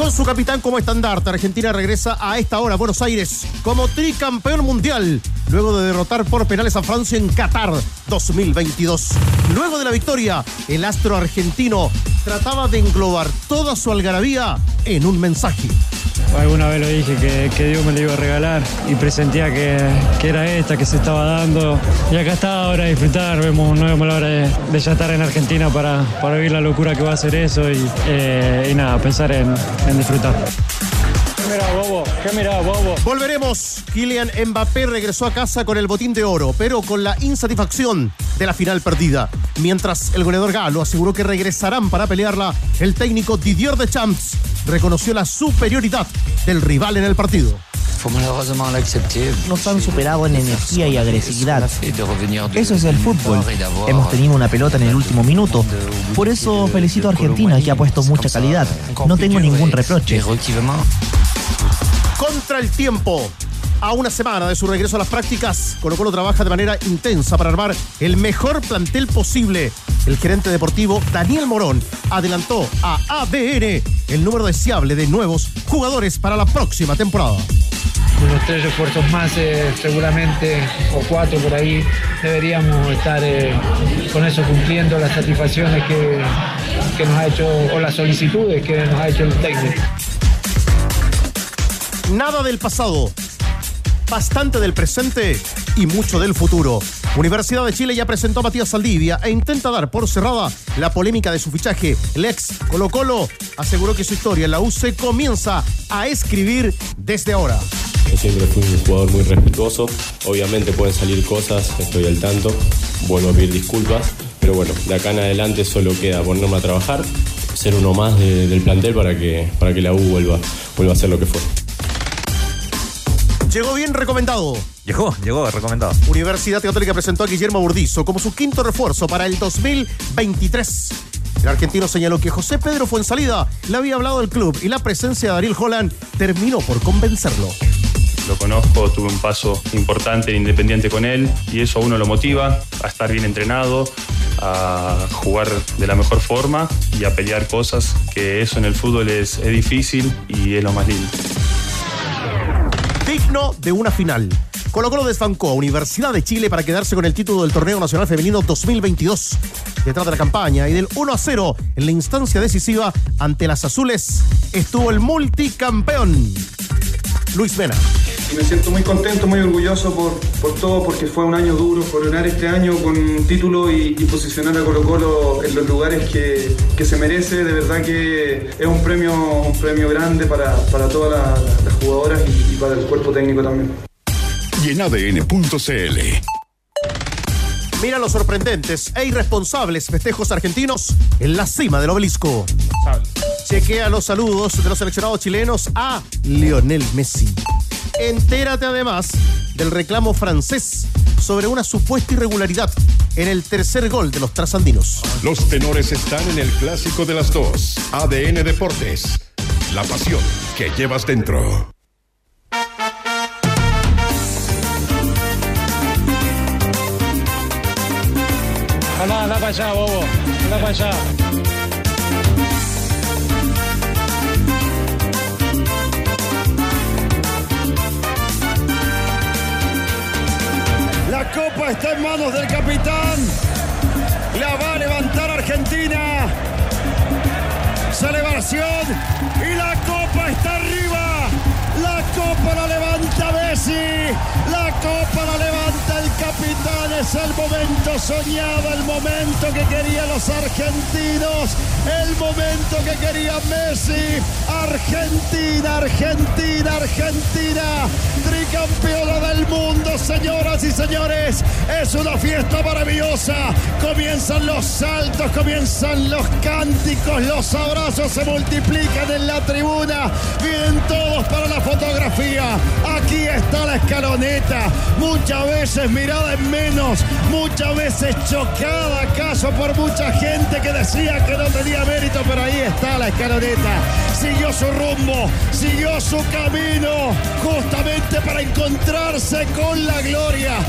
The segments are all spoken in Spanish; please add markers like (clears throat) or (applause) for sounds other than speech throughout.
Con su capitán como estandarte, Argentina regresa a esta hora a Buenos Aires como tricampeón mundial, luego de derrotar por penales a Francia en Qatar 2022. Luego de la victoria, el astro argentino trataba de englobar toda su algarabía en un mensaje. Alguna vez lo dije que, que Dios me lo iba a regalar y presentía que, que era esta que se estaba dando. Y acá está ahora disfrutar, vemos, no vemos la hora de, de ya estar en Argentina para, para vivir la locura que va a ser eso y, eh, y nada, pensar en, en disfrutar. ¿Qué mirá, bobo? ¿Qué mirá, bobo? Volveremos. Kylian Mbappé regresó a casa con el botín de oro, pero con la insatisfacción de la final perdida. Mientras el goleador galo aseguró que regresarán para pelearla, el técnico Didier Deschamps reconoció la superioridad del rival en el partido. Nos han superado en energía y agresividad. Eso es el fútbol. Hemos tenido una pelota en el último minuto. Por eso felicito a Argentina que ha puesto mucha calidad. No tengo ningún reproche. Contra el tiempo. A una semana de su regreso a las prácticas, Colo Colo trabaja de manera intensa para armar el mejor plantel posible. El gerente deportivo Daniel Morón adelantó a ADN el número deseable de nuevos jugadores para la próxima temporada. unos tres refuerzos más eh, seguramente, o cuatro por ahí, deberíamos estar eh, con eso cumpliendo las satisfacciones que, que nos ha hecho, o las solicitudes que nos ha hecho el técnico. Nada del pasado, bastante del presente y mucho del futuro. Universidad de Chile ya presentó a Matías Saldivia e intenta dar por cerrada la polémica de su fichaje. El ex Colo Colo aseguró que su historia en la UC comienza a escribir desde ahora. Yo siempre fui un jugador muy respetuoso. Obviamente pueden salir cosas, estoy al tanto. Vuelvo a pedir disculpas. Pero bueno, de acá en adelante solo queda ponerme a trabajar, ser uno más de- del plantel para que, para que la U vuelva, vuelva a ser lo que fue. Llegó bien recomendado. Llegó, llegó, recomendado. Universidad Católica presentó a Guillermo Burdizo como su quinto refuerzo para el 2023. El argentino señaló que José Pedro Fuensalida le había hablado al club y la presencia de Ariel Holland terminó por convencerlo. Lo conozco, tuve un paso importante en Independiente con él y eso a uno lo motiva a estar bien entrenado, a jugar de la mejor forma y a pelear cosas, que eso en el fútbol es, es difícil y es lo más lindo. Digno de una final. Colo Colo desbancó a Universidad de Chile para quedarse con el título del Torneo Nacional Femenino 2022. Detrás de la campaña y del 1 a 0 en la instancia decisiva ante las azules estuvo el multicampeón Luis Mena. Y me siento muy contento, muy orgulloso por, por todo, porque fue un año duro, coronar este año con un título y, y posicionar a Colo Colo en los lugares que, que se merece. De verdad que es un premio, un premio grande para, para todas las, las jugadoras y, y para el cuerpo técnico también. Y en ADN.cl. Mira los sorprendentes e irresponsables festejos argentinos en la cima del obelisco. Chequea los saludos de los seleccionados chilenos a Lionel Messi. Entérate además del reclamo francés sobre una supuesta irregularidad en el tercer gol de los trasandinos. Los tenores están en el clásico de las dos. ADN Deportes. La pasión que llevas dentro. Anda, anda para allá, bobo. Anda para allá. Está en manos del capitán. La va a levantar Argentina. Celebración y la copa está arriba. La copa la levanta Messi. La copa la levanta el capitán. Es el momento soñado, el momento que querían los argentinos. El momento que quería Messi. Argentina, Argentina, Argentina. tricampeona del mundo, señoras y señores. Es una fiesta maravillosa. Comienzan los saltos, comienzan los cánticos, los abrazos se multiplican en la tribuna. Vienen todos para la fotografía. Aquí está la escaloneta. Muchas veces mirada en menos, muchas veces chocada acaso por mucha gente que decía que no tenía mérito, pero ahí está la escaloneta. Siguió su rumbo, siguió su camino, justamente para encontrarse con la gloria.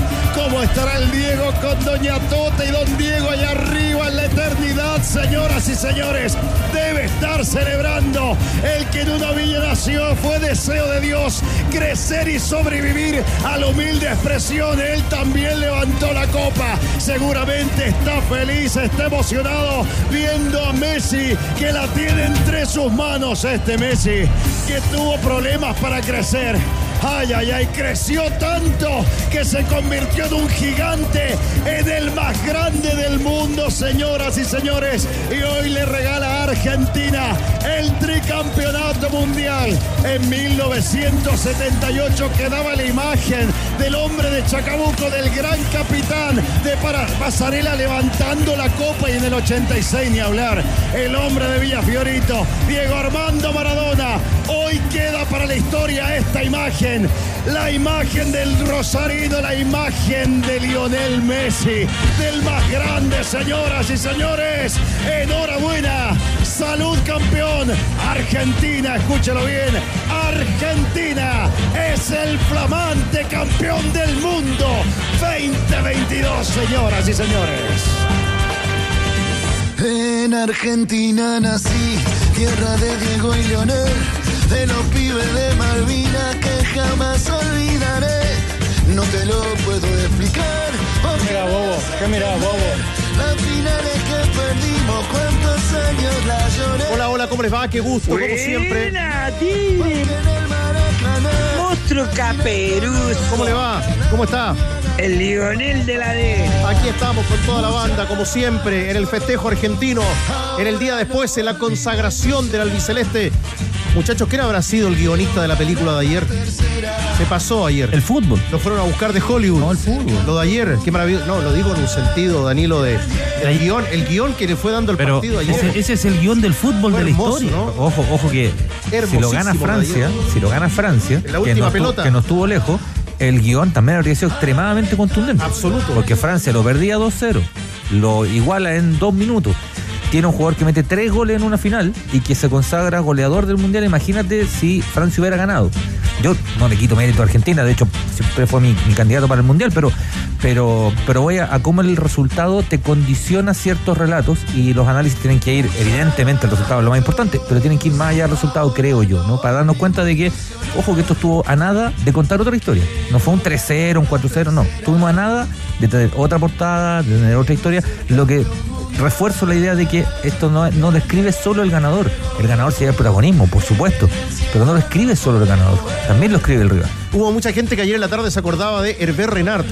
¿Cómo estará el Diego con Doña Tota y Don Diego allá arriba en la eternidad, señoras y señores? Debe estar celebrando el que en una villa nació, fue deseo de Dios crecer y sobrevivir a la humilde expresión. Él también levantó la copa. Seguramente está feliz, está emocionado viendo a Messi que la tiene entre sus manos. Este Messi que tuvo problemas para crecer. Ay, ay, ay, creció tanto que se convirtió en un gigante, en el más grande del mundo, señoras y señores. Y hoy le regala a Argentina el tricampeonato mundial. En 1978 quedaba la imagen del hombre de Chacabuco, del gran capitán de Pasarela levantando la copa y en el 86 ni hablar. El hombre de Villafiorito, Diego Armando Maradona. Hoy queda para la historia esta imagen la imagen del Rosarino, la imagen de Lionel Messi, del más grande, señoras y señores. Enhorabuena, salud campeón. Argentina, escúchalo bien, Argentina es el flamante campeón del mundo 2022, señoras y señores. En Argentina nací, tierra de Diego y Lionel de los pibes de Malvina que jamás olvidaré. No te lo puedo explicar. ¿Qué mira, bobo? ¿Qué mira, bobo? Las finales que perdimos, cuántos años la lloré. Hola, hola, ¿cómo les va? Qué gusto, como siempre. Tini. Monstruo Caperuz. ¿Cómo le va? ¿Cómo está? El Lionel de la D. Aquí estamos con toda la banda, como siempre, en el festejo argentino, en el día después, en la consagración del albiceleste. Muchachos, ¿quién habrá sido el guionista de la película de ayer? Se pasó ayer. El fútbol. Lo fueron a buscar de Hollywood. No, el fútbol. Lo de ayer, qué maravilloso. No, lo digo en un sentido, Danilo, de el guion, el guion que le fue dando el Pero partido ayer. ese, ese es el guion del fútbol Fue de la historia. ¿no? Ojo, ojo que si lo gana Francia, si lo gana Francia, La que, no que no estuvo lejos, el guion también habría sido extremadamente contundente. Absoluto. Porque Francia lo perdía 2-0, lo iguala en dos minutos. Tiene un jugador que mete tres goles en una final y que se consagra goleador del mundial. Imagínate si Francia hubiera ganado. Yo no le quito mérito a Argentina, de hecho siempre fue mi, candidato para el mundial, pero, pero, pero voy a, a cómo el resultado te condiciona ciertos relatos y los análisis tienen que ir, evidentemente el resultado es lo más importante, pero tienen que ir más allá del resultado, creo yo, ¿no? Para darnos cuenta de que, ojo, que esto estuvo a nada de contar otra historia. No fue un 3-0, un 4-0, no. Estuvimos a nada de tener otra portada, de tener otra historia, lo que refuerzo la idea de que esto no, no describe solo el ganador. El ganador se lleva el protagonismo, por supuesto, pero no lo escribe solo el ganador, también lo escribe el rival. Hubo mucha gente que ayer en la tarde se acordaba de Hervé Renard,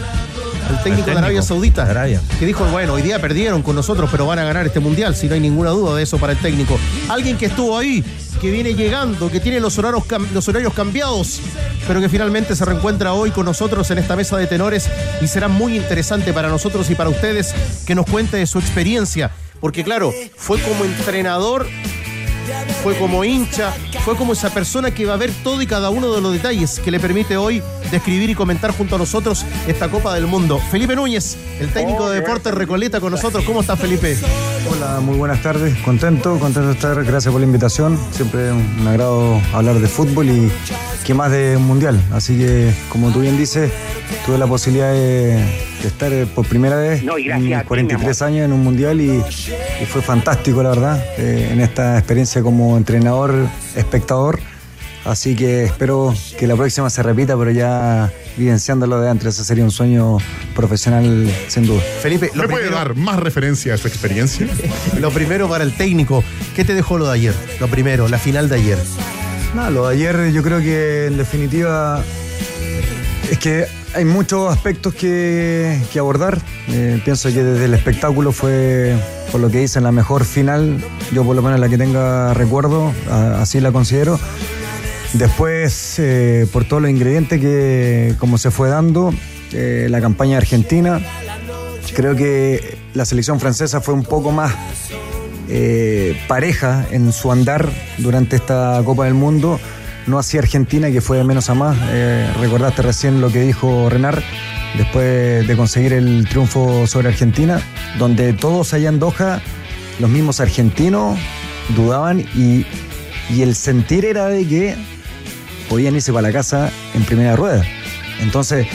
el técnico, técnico de Arabia Saudita, Arabia. que dijo, bueno, hoy día perdieron con nosotros, pero van a ganar este mundial, si no hay ninguna duda de eso para el técnico. Alguien que estuvo ahí, que viene llegando, que tiene los horarios, los horarios cambiados, pero que finalmente se reencuentra hoy con nosotros en esta mesa de tenores y será muy interesante para nosotros y para ustedes que nos cuente de su experiencia, porque claro, fue como entrenador fue como hincha, fue como esa persona que va a ver todo y cada uno de los detalles que le permite hoy describir y comentar junto a nosotros esta Copa del Mundo. Felipe Núñez, el técnico de Deportes Recoleta con nosotros. ¿Cómo está Felipe? Hola, muy buenas tardes. Contento, contento de estar. Gracias por la invitación. Siempre un agrado hablar de fútbol y que más de un mundial. Así que, como tú bien dices, tuve la posibilidad de, de estar eh, por primera vez No, en a mis ti, mi 43 años en un mundial y, y fue fantástico, la verdad, eh, en esta experiencia como entrenador, espectador. Así que espero que la próxima se repita, pero ya vivenciándolo de antes. Ese sería un sueño profesional, sin duda. Felipe, lo ¿Me puede primero, dar más referencia a su experiencia? (laughs) lo primero para el técnico, ¿qué te dejó lo de ayer? Lo primero, la final de ayer. Nada, lo de ayer yo creo que en definitiva es que hay muchos aspectos que, abordar. Eh, pienso que desde el espectáculo fue, por lo que dicen, la mejor final, yo por lo menos la que tenga recuerdo, así la considero. Después, eh, por todos los ingredientes que como se fue dando, eh, la campaña argentina, creo que la selección francesa fue un poco más pareja en su andar durante esta Copa del Mundo. No así Argentina, que fue de menos a más. Eh, recordaste recién lo que dijo Renar después de conseguir el triunfo sobre Argentina, donde todos allá en Doha, los mismos argentinos, dudaban y, y el sentir era de que podían irse para la casa en primera rueda. Entonces,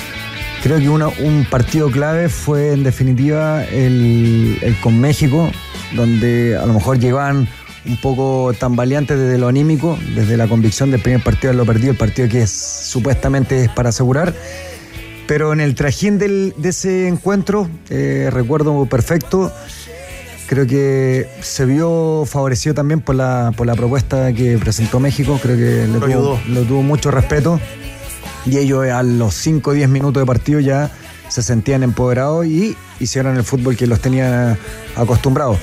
creo que una- un partido clave fue en definitiva el, el con México, donde a lo mejor llegaban un poco tambaleantes desde lo anímico, desde la convicción del primer partido de lo perdido, el partido que es, supuestamente es para asegurar. Pero en el trajín del- de ese encuentro, eh, recuerdo perfecto, creo que se vio favorecido también por la, por la propuesta que presentó México, creo que le tuvo, le tuvo mucho respeto y ellos a los 5 o 10 minutos de partido ya se sentían empoderados y hicieron el fútbol que los tenía acostumbrados.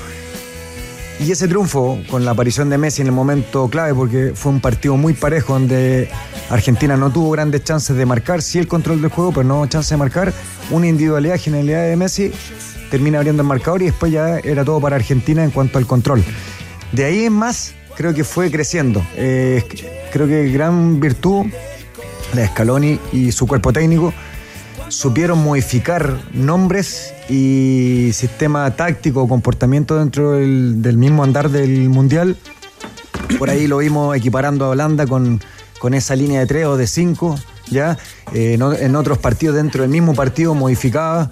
Y ese triunfo con la aparición de Messi en el momento clave, porque fue un partido muy parejo donde Argentina no tuvo grandes chances de marcar, sí el control del juego, pero no chance de marcar. Una individualidad, genialidad de Messi, termina abriendo el marcador y después ya era todo para Argentina en cuanto al control. De ahí en más, creo que fue creciendo. Eh, creo que gran virtud de Scaloni y su cuerpo técnico supieron modificar nombres y sistema táctico o comportamiento dentro del, mismo andar del Mundial. Por ahí lo vimos equiparando a Holanda con, con esa línea de 3 o de 5, ¿ya? Eh, en otros partidos dentro del mismo partido modificaba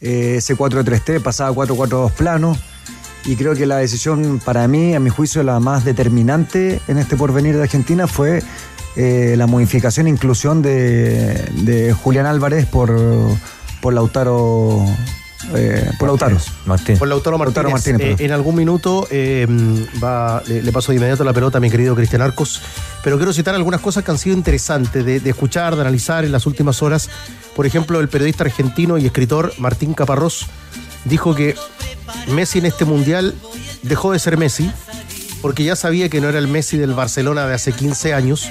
eh, ese 4-3-3, pasaba a 4-4-2 plano. Y creo que la decisión, para mí, a mi juicio, la más determinante en este porvenir de Argentina fue eh, la modificación e inclusión de, de Julián Álvarez por, por Lautaro. eh, por Lautaro. Martín. Por Lautaro Martínez. Lautaro Martínez, Eh, en algún minuto eh, va, le, le paso de inmediato la pelota a mi querido Cristian Arcos, pero quiero citar algunas cosas que han sido interesantes de, de escuchar, de analizar en las últimas horas. Por ejemplo, el periodista argentino y escritor Martín Caparrós dijo que Messi en este mundial dejó de ser Messi porque ya sabía que no era el Messi del Barcelona de hace 15 años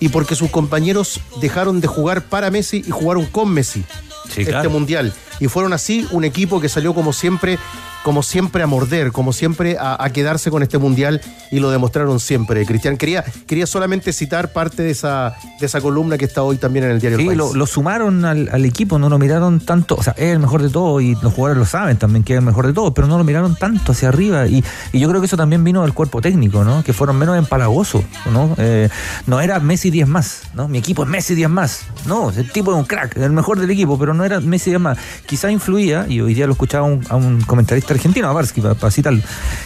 y porque sus compañeros dejaron de jugar para Messi y jugaron con Messi Sí, este claro. mundial. Y fueron así un equipo que salió como siempre, como siempre a morder, como siempre a, a quedarse con este mundial y lo demostraron siempre. Cristian, quería, quería solamente citar parte de esa, de esa columna que está hoy también en el diario El Sí, País. lo, lo sumaron al, al equipo, no lo miraron tanto, o sea, es el mejor de todos y los jugadores lo saben también que es el mejor de todos, pero no lo miraron tanto hacia arriba y, y yo creo que eso también vino del cuerpo técnico, ¿no? Que fueron menos empalagosos, ¿no? Eh, no era Messi 10 más, ¿no? Mi equipo es Messi 10 más, no, el tipo es un crack, el mejor del equipo, pero no era Messi 10 más. Quizá influía, y hoy día lo escuchaba a un comentarista argentino, a Barsky, para citarlo,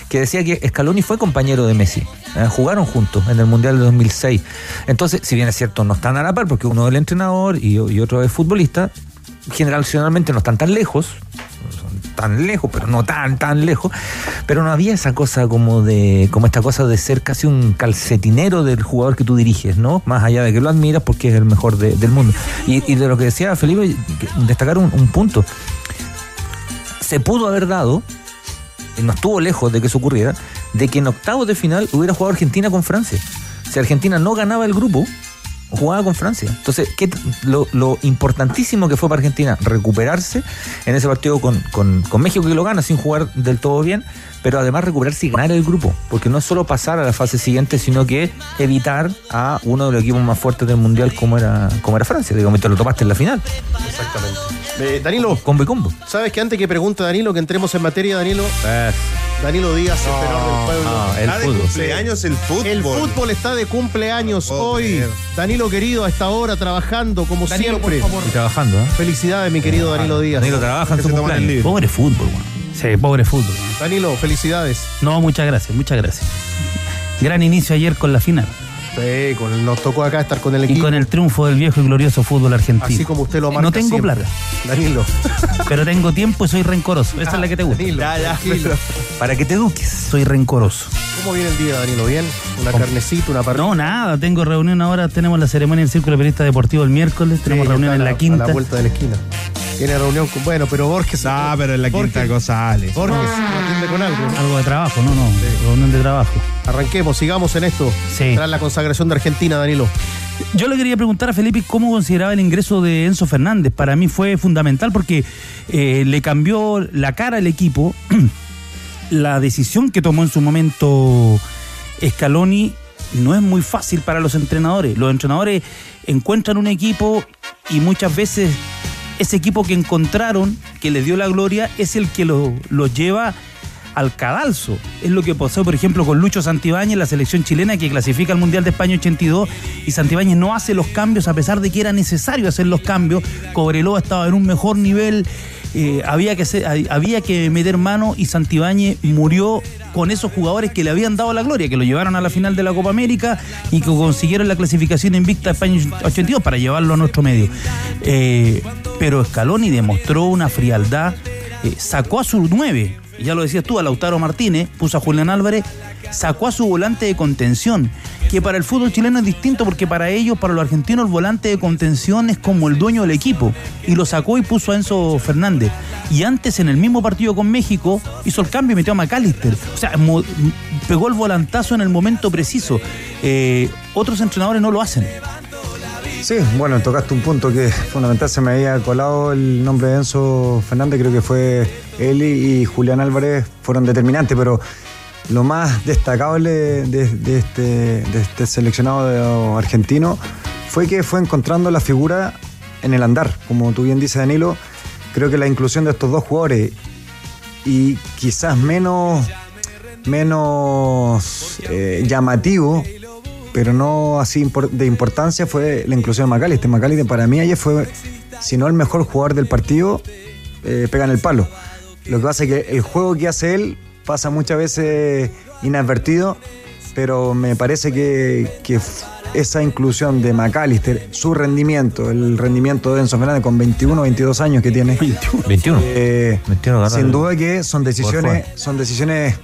que decía que Scaloni fue compañero de Messi, ¿eh? jugaron juntos en el Mundial de 2006. Entonces, si bien es cierto, no están a la par, porque uno es el entrenador y, y otro es futbolista, generacionalmente no están tan lejos, tan lejos, pero no tan, tan lejos, pero no había esa cosa como de, como esta cosa de ser casi un calcetinero del jugador que tú diriges, ¿no? Más allá de que lo admiras porque es el mejor de- del mundo. Y, de lo que decía Felipe, destacar un, un punto. Se pudo haber dado, y no estuvo lejos de que eso ocurriera, de que en octavos de final hubiera jugado Argentina con Francia. Si Argentina no ganaba el grupo, jugaba con Francia. Entonces, ¿qué lo, lo importantísimo que fue para Argentina recuperarse en ese partido con, con- con México que lo gana sin jugar del todo bien, pero además recuperarse y ganar el grupo, porque no es solo pasar a la fase siguiente, sino que evitar a uno de los equipos más fuertes del mundial como era, como era Francia, digamos, te lo tomaste en la final. Exactamente. Eh, Danilo, Combo y combo. ¿sabes que antes que pregunte Danilo, que entremos en materia, Danilo? Danilo Díaz, el tenor del pueblo. no, el Está de fútbol. cumpleaños el fútbol. El fútbol está de cumpleaños hoy. creer. Danilo querido, a esta hora trabajando como Danilo, por siempre. favor. Y trabajando, ¿eh? Felicidades, mi querido Danilo Díaz. Danilo trabaja en su el cumpleaños. Pobre fútbol, weón. Sí, pobre fútbol. Danilo, felicidades. No, muchas gracias, muchas gracias. Gran inicio ayer con la final. Sí, con- nos tocó acá estar con el Y equipo. con el triunfo del viejo y glorioso fútbol argentino. Así como usted lo marca No tengo siempre. plata, Danilo. (laughs) pero tengo tiempo y soy rencoroso. Esa es la que te gusta. Danilo, Ya, ya, tranquilo. Para que te eduques. Soy rencoroso. ¿Cómo viene el día, Danilo? ¿Bien? ¿Una carnecita, una parrilla? No, nada, tengo reunión ahora, tenemos la ceremonia del Círculo Periodista Deportivo el miércoles, tenemos Sí, reunión está en a la A quinta. la vuelta de la esquina. Tiene reunión con. Bueno, pero Borges. Ah, pero en la quinta cosa, Ale. Borges atiende con algo. Algo de trabajo, no, no. Reunión de trabajo. Arranquemos, sigamos en esto. Sí. Tras la consagración de Argentina, Danilo. Yo le quería preguntar a Felipe cómo consideraba el ingreso de Enzo Fernández. Para mí fue fundamental porque eh, le cambió la cara al equipo. (clears throat) la decisión que tomó en su momento Scaloni no es muy fácil para los entrenadores. Los entrenadores encuentran un equipo y muchas veces ese equipo que encontraron, que les dio la gloria, es el que los lo lleva al cadalso. Es lo que pasó, por ejemplo, con Lucho Santibáñez, la selección chilena que clasifica al Mundial de España 82 y Santibáñez no hace los cambios a pesar de que era necesario hacer los cambios. Cobreloa estaba en un mejor nivel, eh, había, que había que meter mano y Santibáñez murió con esos jugadores que le habían dado la gloria, que lo llevaron a la final de la Copa América y que consiguieron la clasificación invicta de España 82 para llevarlo a nuestro medio. Eh, pero Scaloni demostró una frialdad, eh, sacó a su 9, ya lo decías tú, a Lautaro Martínez, puso a Julián Álvarez, sacó a su volante de contención, que para el fútbol chileno es distinto porque para ellos, para los argentinos, el volante de contención es como el dueño del equipo. Y lo sacó y puso a Enzo Fernández. Y antes, en el mismo partido con México, hizo el cambio y metió a McAllister. O sea, pegó el volantazo en el momento preciso. Eh, otros entrenadores no lo hacen. Sí, bueno, tocaste un punto que fundamental. Se me había colado el nombre de Enzo Fernández, creo que fue él y Julián Álvarez fueron determinantes, pero lo más destacable de, este, este seleccionado argentino fue que fue encontrando la figura en el andar. Como tú bien dices, Danilo, creo que la inclusión de estos dos jugadores y quizás menos, menos eh, llamativo pero no así de importancia fue la inclusión de McAllister. McAllister para mí ayer fue, si no el mejor jugador del partido, eh, pega en el palo. Lo que pasa es que el juego que hace él pasa muchas veces inadvertido, pero me parece que, esa inclusión de McAllister, su rendimiento, el rendimiento de Enzo Fernández con 21 22 años que tiene. 21. eh, 21 gana sin duda que son decisiones, son decisiones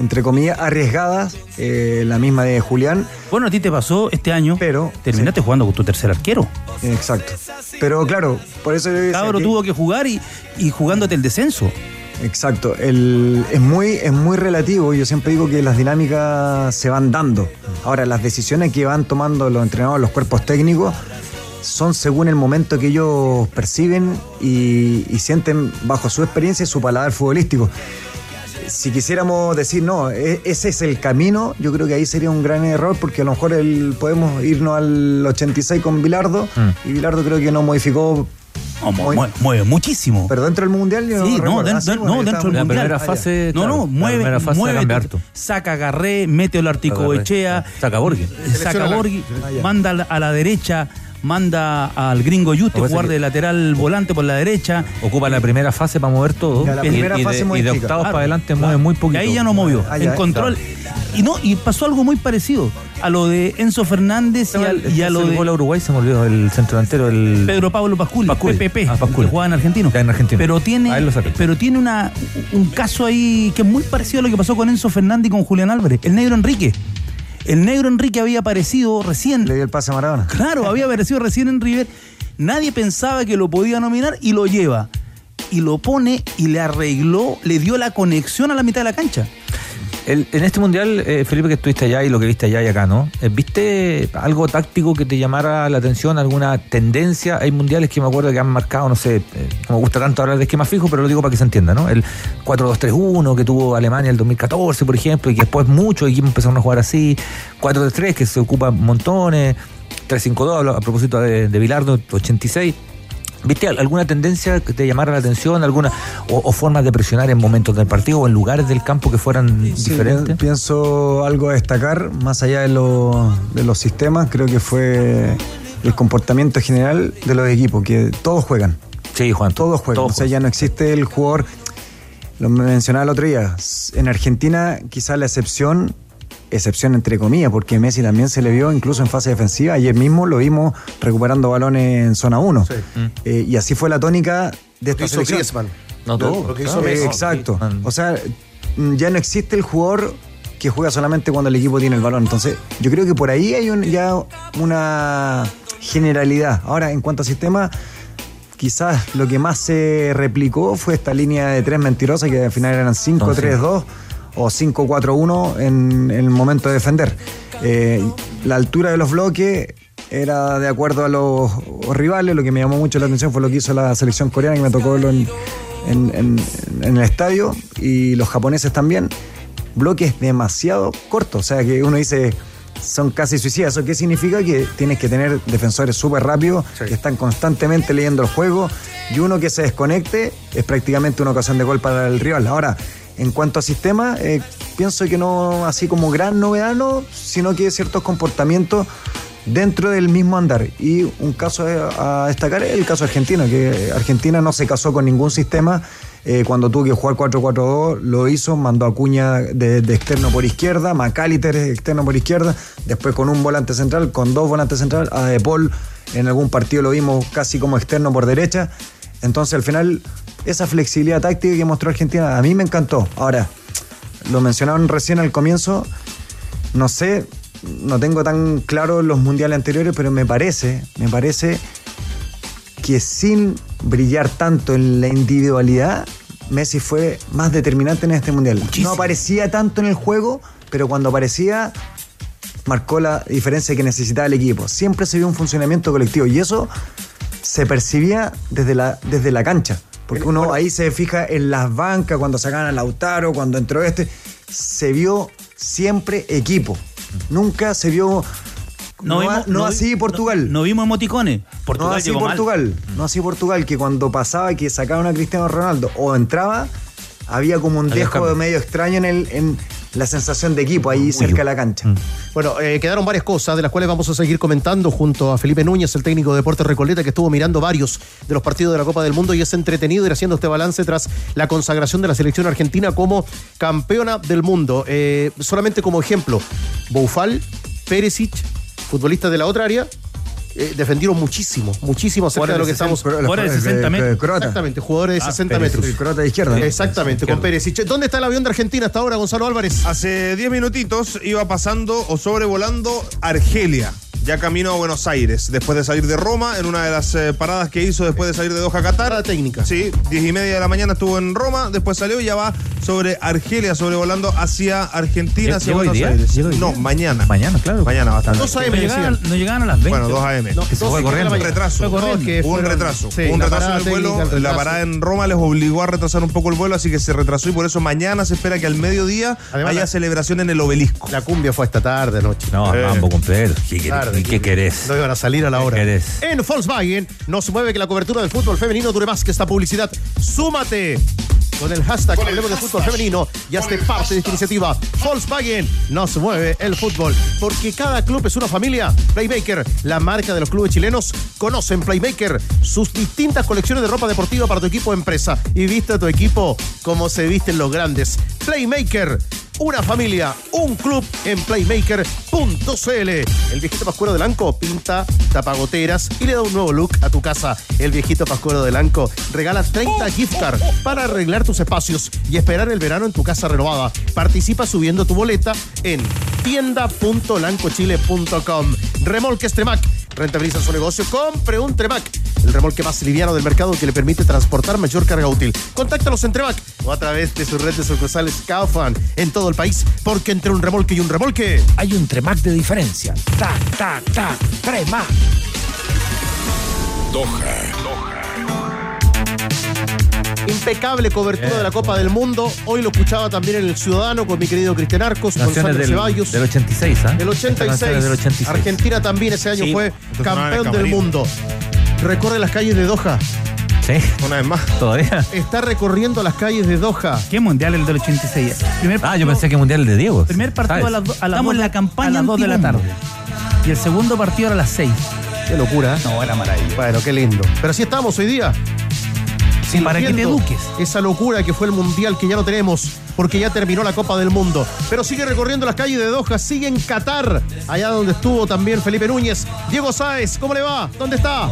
entre comillas arriesgadas, eh, la misma de Julián. Bueno, a ti te pasó este año, pero terminaste jugando con tu tercer arquero. Exacto. Pero claro, por eso yo Cabro que- tuvo que jugar y, y jugándote el descenso. Exacto, el, es, muy, es muy relativo. Yo siempre digo que las dinámicas se van dando. Ahora, las decisiones que van tomando los entrenadores, los cuerpos técnicos, son según el momento que ellos perciben y, y sienten bajo su experiencia y su paladar futbolístico. Si quisiéramos decir, no, e- ese es el camino, yo creo que ahí sería un gran error porque a lo mejor el, podemos irnos al 86 con Bilardo y Bilardo creo que no modificó mueve, mueve muchísimo. Pero dentro del mundial yo Sí, no, den- Ah, sí, den- bueno, no, dentro del La mundial. primera Ah, fase, No, claro, no, mueve, fase mueve, Lamberto. saca Garré, mete a Lartico Echea, Saca Borghi. saca Borghi, Ah, manda a la derecha, manda al gringo Yuste, jugar de lateral volante por la derecha. Ocupa la primera fase para mover todo. Ya, la y, primera y de, fase y de octavos Claro, para adelante claro. mueve muy Y poquito. ahí ya no movió. Ah, en ya, control. claro. Y no, y pasó algo muy parecido a lo de Enzo Fernández y, al- y a lo el de gol a Uruguay se me olvidó el centro delantero el Pedro Pablo Pasculi, Pasculi. PPP, Ah, Pasculi. que jugaba en Argentino. en Argentina. Pero tiene, pero tiene una, un caso ahí que es muy parecido a lo que pasó con Enzo Fernández y con Julián Álvarez, el negro Enrique. El negro Enrique había aparecido recién. Le dio el pase a Maradona. Claro, había aparecido recién en River. Nadie pensaba que lo podía nominar y lo lleva. Y lo pone y le arregló, le dio la conexión a la mitad de la cancha. El- en este mundial, eh, Felipe, que estuviste allá y lo que viste allá y acá, ¿no? Eh, ¿Viste algo táctico que te llamara la atención? ¿Alguna tendencia? Hay mundiales que me acuerdo que han marcado, no sé, eh, me gusta tanto hablar de esquema fijo, pero lo digo para que se entienda, ¿no? El 4-2-3-1 que tuvo Alemania el 2014, por ejemplo, y que después muchos equipos empezaron a jugar así. 4-3-3 que se ocupa montones. 3-5-2, hablo a propósito de, de Bilardo, 86. ¿Viste al- alguna tendencia que te llamara la atención? alguna o, o formas de presionar en momentos del partido o en lugares del campo que fueran Sí, diferentes? pi- pienso algo a destacar, más allá de, lo- de los sistemas, creo que fue el comportamiento general de los equipos, que todos juegan. Sí, Juan. Todos juegan. todos o sea, ya no existe el jugador. Lo mencionaba el otro día. En Argentina, quizás la excepción, excepción entre comillas, porque Messi también se le vio incluso en fase defensiva. Ayer mismo lo vimos recuperando balones en zona 1. Eh, y así fue la tónica de esta selección. Griezmann. No todo. Lo que hizo Messi. exacto. O sea, mm, ya no existe el jugador que juega solamente cuando el equipo tiene el balón. Entonces, yo creo que por ahí hay un- ya una generalidad. Ahora, en cuanto a sistema, quizás lo que más se replicó fue esta línea de tres mentirosas que al final eran 5-3-2 o 5-4-1 en, en el momento de defender. Eh, la altura de los bloques era de acuerdo a los rivales, lo que me llamó mucho la atención fue lo que hizo la selección coreana, que me tocó verlo en, en- en- en el estadio, y los japoneses también. Bloques demasiado cortos, o sea que uno dice, son casi suicidas. ¿Eso qué significa? Que tienes que tener defensores súper rápidos, que están constantemente leyendo el juego, y uno que se desconecte es prácticamente una ocasión de gol para el rival. Ahora, en cuanto a sistema, eh, pienso que no así como gran novedad, no, sino que ciertos comportamientos dentro del mismo andar. Y un caso a destacar es el caso argentino, que Argentina no se casó con ningún sistema. eh, cuando tuvo que jugar 4-4-2, lo hizo, mandó a Cuña de, externo por izquierda, Macaliter externo por izquierda, después con un volante central, con dos volantes central, a De Paul en algún partido lo vimos casi como externo por derecha. Entonces al final, esa flexibilidad táctica que mostró Argentina a mí me encantó. Ahora, lo mencionaron recién al comienzo, no sé, no tengo tan claro los mundiales anteriores, pero me parece, me parece que sin brillar tanto en la individualidad, Messi fue más determinante en este mundial. No aparecía tanto en el juego, pero cuando aparecía marcó la diferencia que necesitaba el equipo. Siempre se vio un funcionamiento colectivo y eso se percibía desde la, desde la cancha. Porque uno ahí se fija en las bancas, cuando sacaban a Lautaro, cuando entró este, se vio siempre equipo. Nunca se vio. No, vimos- no así Portugal. No, vimos emoticones. Portugal no así llegó mal. Portugal. No así Portugal, que cuando pasaba que sacaban a Cristiano Ronaldo o entraba, había como un dejo cambio. medio extraño en, el, en la sensación de equipo ahí cerca de la cancha. Bueno, eh, quedaron varias cosas de las cuales vamos a seguir comentando junto a Felipe Núñez, el técnico de Deportes Recoleta, que estuvo mirando varios de los partidos de la Copa del Mundo y es entretenido ir haciendo este balance tras la consagración de la selección argentina como campeona del mundo. Eh, solamente como ejemplo, Boufal, Perisic, futbolistas de la otra área, eh, defendieron muchísimo, muchísimo acerca de lo que estamos. Jugadores de 60 metros. Exactamente, jugadores de Ah, 60 Perisic. metros. El croata de izquierda. ¿no? Exactamente, con Perisic. ¿Dónde está el avión de Argentina hasta ahora, Gonzalo Álvarez? Hace 10 minutitos iba pasando o sobrevolando Argelia, ya camino a Buenos Aires, después de salir de Roma, en una de las eh, paradas que hizo después de salir de Doha, Qatar. Parada técnica. Sí, 10 y media de la mañana estuvo en Roma, después salió y ya va sobre Argelia, sobrevolando hacia Argentina, hacia ¿Llegó hoy Buenos día? Aires. ¿Llegó hoy No, día? mañana. Mañana, claro. Mañana va a estar. 2 AM No llegaban, no llegaban a las 20. Bueno, 2 AM. No, Que se fue 12 corriendo. Un retraso. Fue corriendo. No, que Hubo un retraso. sí, Hubo un retraso en el vuelo. técnica, el La parada en Roma les obligó a retrasar un poco el vuelo, así que se retrasó y por eso mañana se espera que al mediodía Además, haya la- celebración en el obelisco. La cumbia fue esta tarde, anoche. No, Eh. mambo completo. ¿Qué querés? Tarde, ¿Y qué querés? No iban a salir a la ¿Qué hora. querés? En Volkswagen no se mueve que la cobertura del fútbol femenino dure más que esta publicidad. ¡Súmate! Con el hashtag Hablemos de Fútbol Femenino y hazte parte de esta iniciativa. Volkswagen no se mueve el fútbol. Porque cada club es una familia. Playmaker, la marca de los clubes chilenos, conocen Playmaker, sus distintas colecciones de ropa deportiva para tu equipo o empresa. Y viste a tu equipo como se visten los grandes. Playmaker, una familia, un club en playmaker.cl. El viejito Pascuero del Anco pinta tapagoteras y le da un nuevo look a tu casa. El viejito Pascuero del Anco regala 30 gift cards para arreglar tus espacios y esperar el verano en tu casa renovada. Participa subiendo tu boleta en tienda.lancochile.com. Remolques Tremac. Rentabiliza su negocio. Compre un Tremac. El remolque más liviano del mercado que le permite transportar mayor carga útil. Contáctalos en Tremac o a través de su red de sucursales Kaufman en todo el país. Porque entre un remolque y un remolque. Hay un Tremac de diferencia. Ta, ta, ta, Tremac. Doha. Impecable cobertura de la Copa del Mundo. Hoy lo escuchaba también en El Ciudadano con mi querido Cristian Arcos, con Sandro del, Ceballos. del 86, ¿ah? El Estas 86. canciones del 86. Argentina también ese año Sí, fue campeón del mundo. Recorre las calles de Doha. Sí, Una vez más. todavía. Está recorriendo las calles de Doha. ¿Qué mundial el del 86? Primer Ah, yo partido- pensé que mundial de Diego. Primer partido ¿sabes? a las, do- a las Estamos dos en de- la campaña a las 2 de la tarde. Y el segundo partido era a las 6. Qué locura. ¿eh? No, era maravilla. Bueno, qué lindo. Pero así estamos hoy día. para que te eduques. Esa locura que fue el mundial que ya no tenemos porque ya terminó la Copa del Mundo. Pero sigue recorriendo las calles de Doha, sigue en Qatar, allá donde estuvo también Felipe Núñez. Diego Sáez, ¿cómo le va? ¿Dónde está?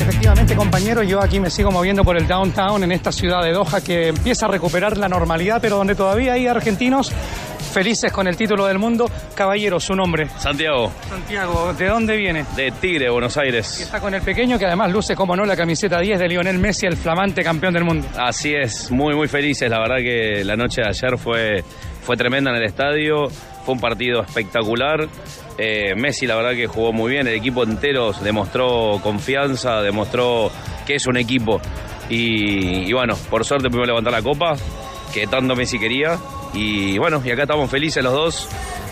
Efectivamente, compañero, yo aquí me sigo moviendo por el downtown en esta ciudad de Doha que empieza a recuperar la normalidad, pero donde todavía hay argentinos felices con el título del mundo. Caballero, su nombre. Santiago, Santiago, ¿de dónde viene? de Tigre, Buenos Y Aires. está con el pequeño que además luce, como no, la camiseta 10 de Lionel Messi, el flamante campeón del mundo. Así es, muy, muy felices. La verdad que la noche de ayer fue, fue tremenda en el estadio. Fue un partido espectacular. Eh, Messi, la verdad que jugó muy bien. El equipo entero demostró confianza, demostró que es un equipo. Y, bueno, por suerte pudimos levantar la copa, que tanto Messi quería. Y bueno, y acá estamos felices los dos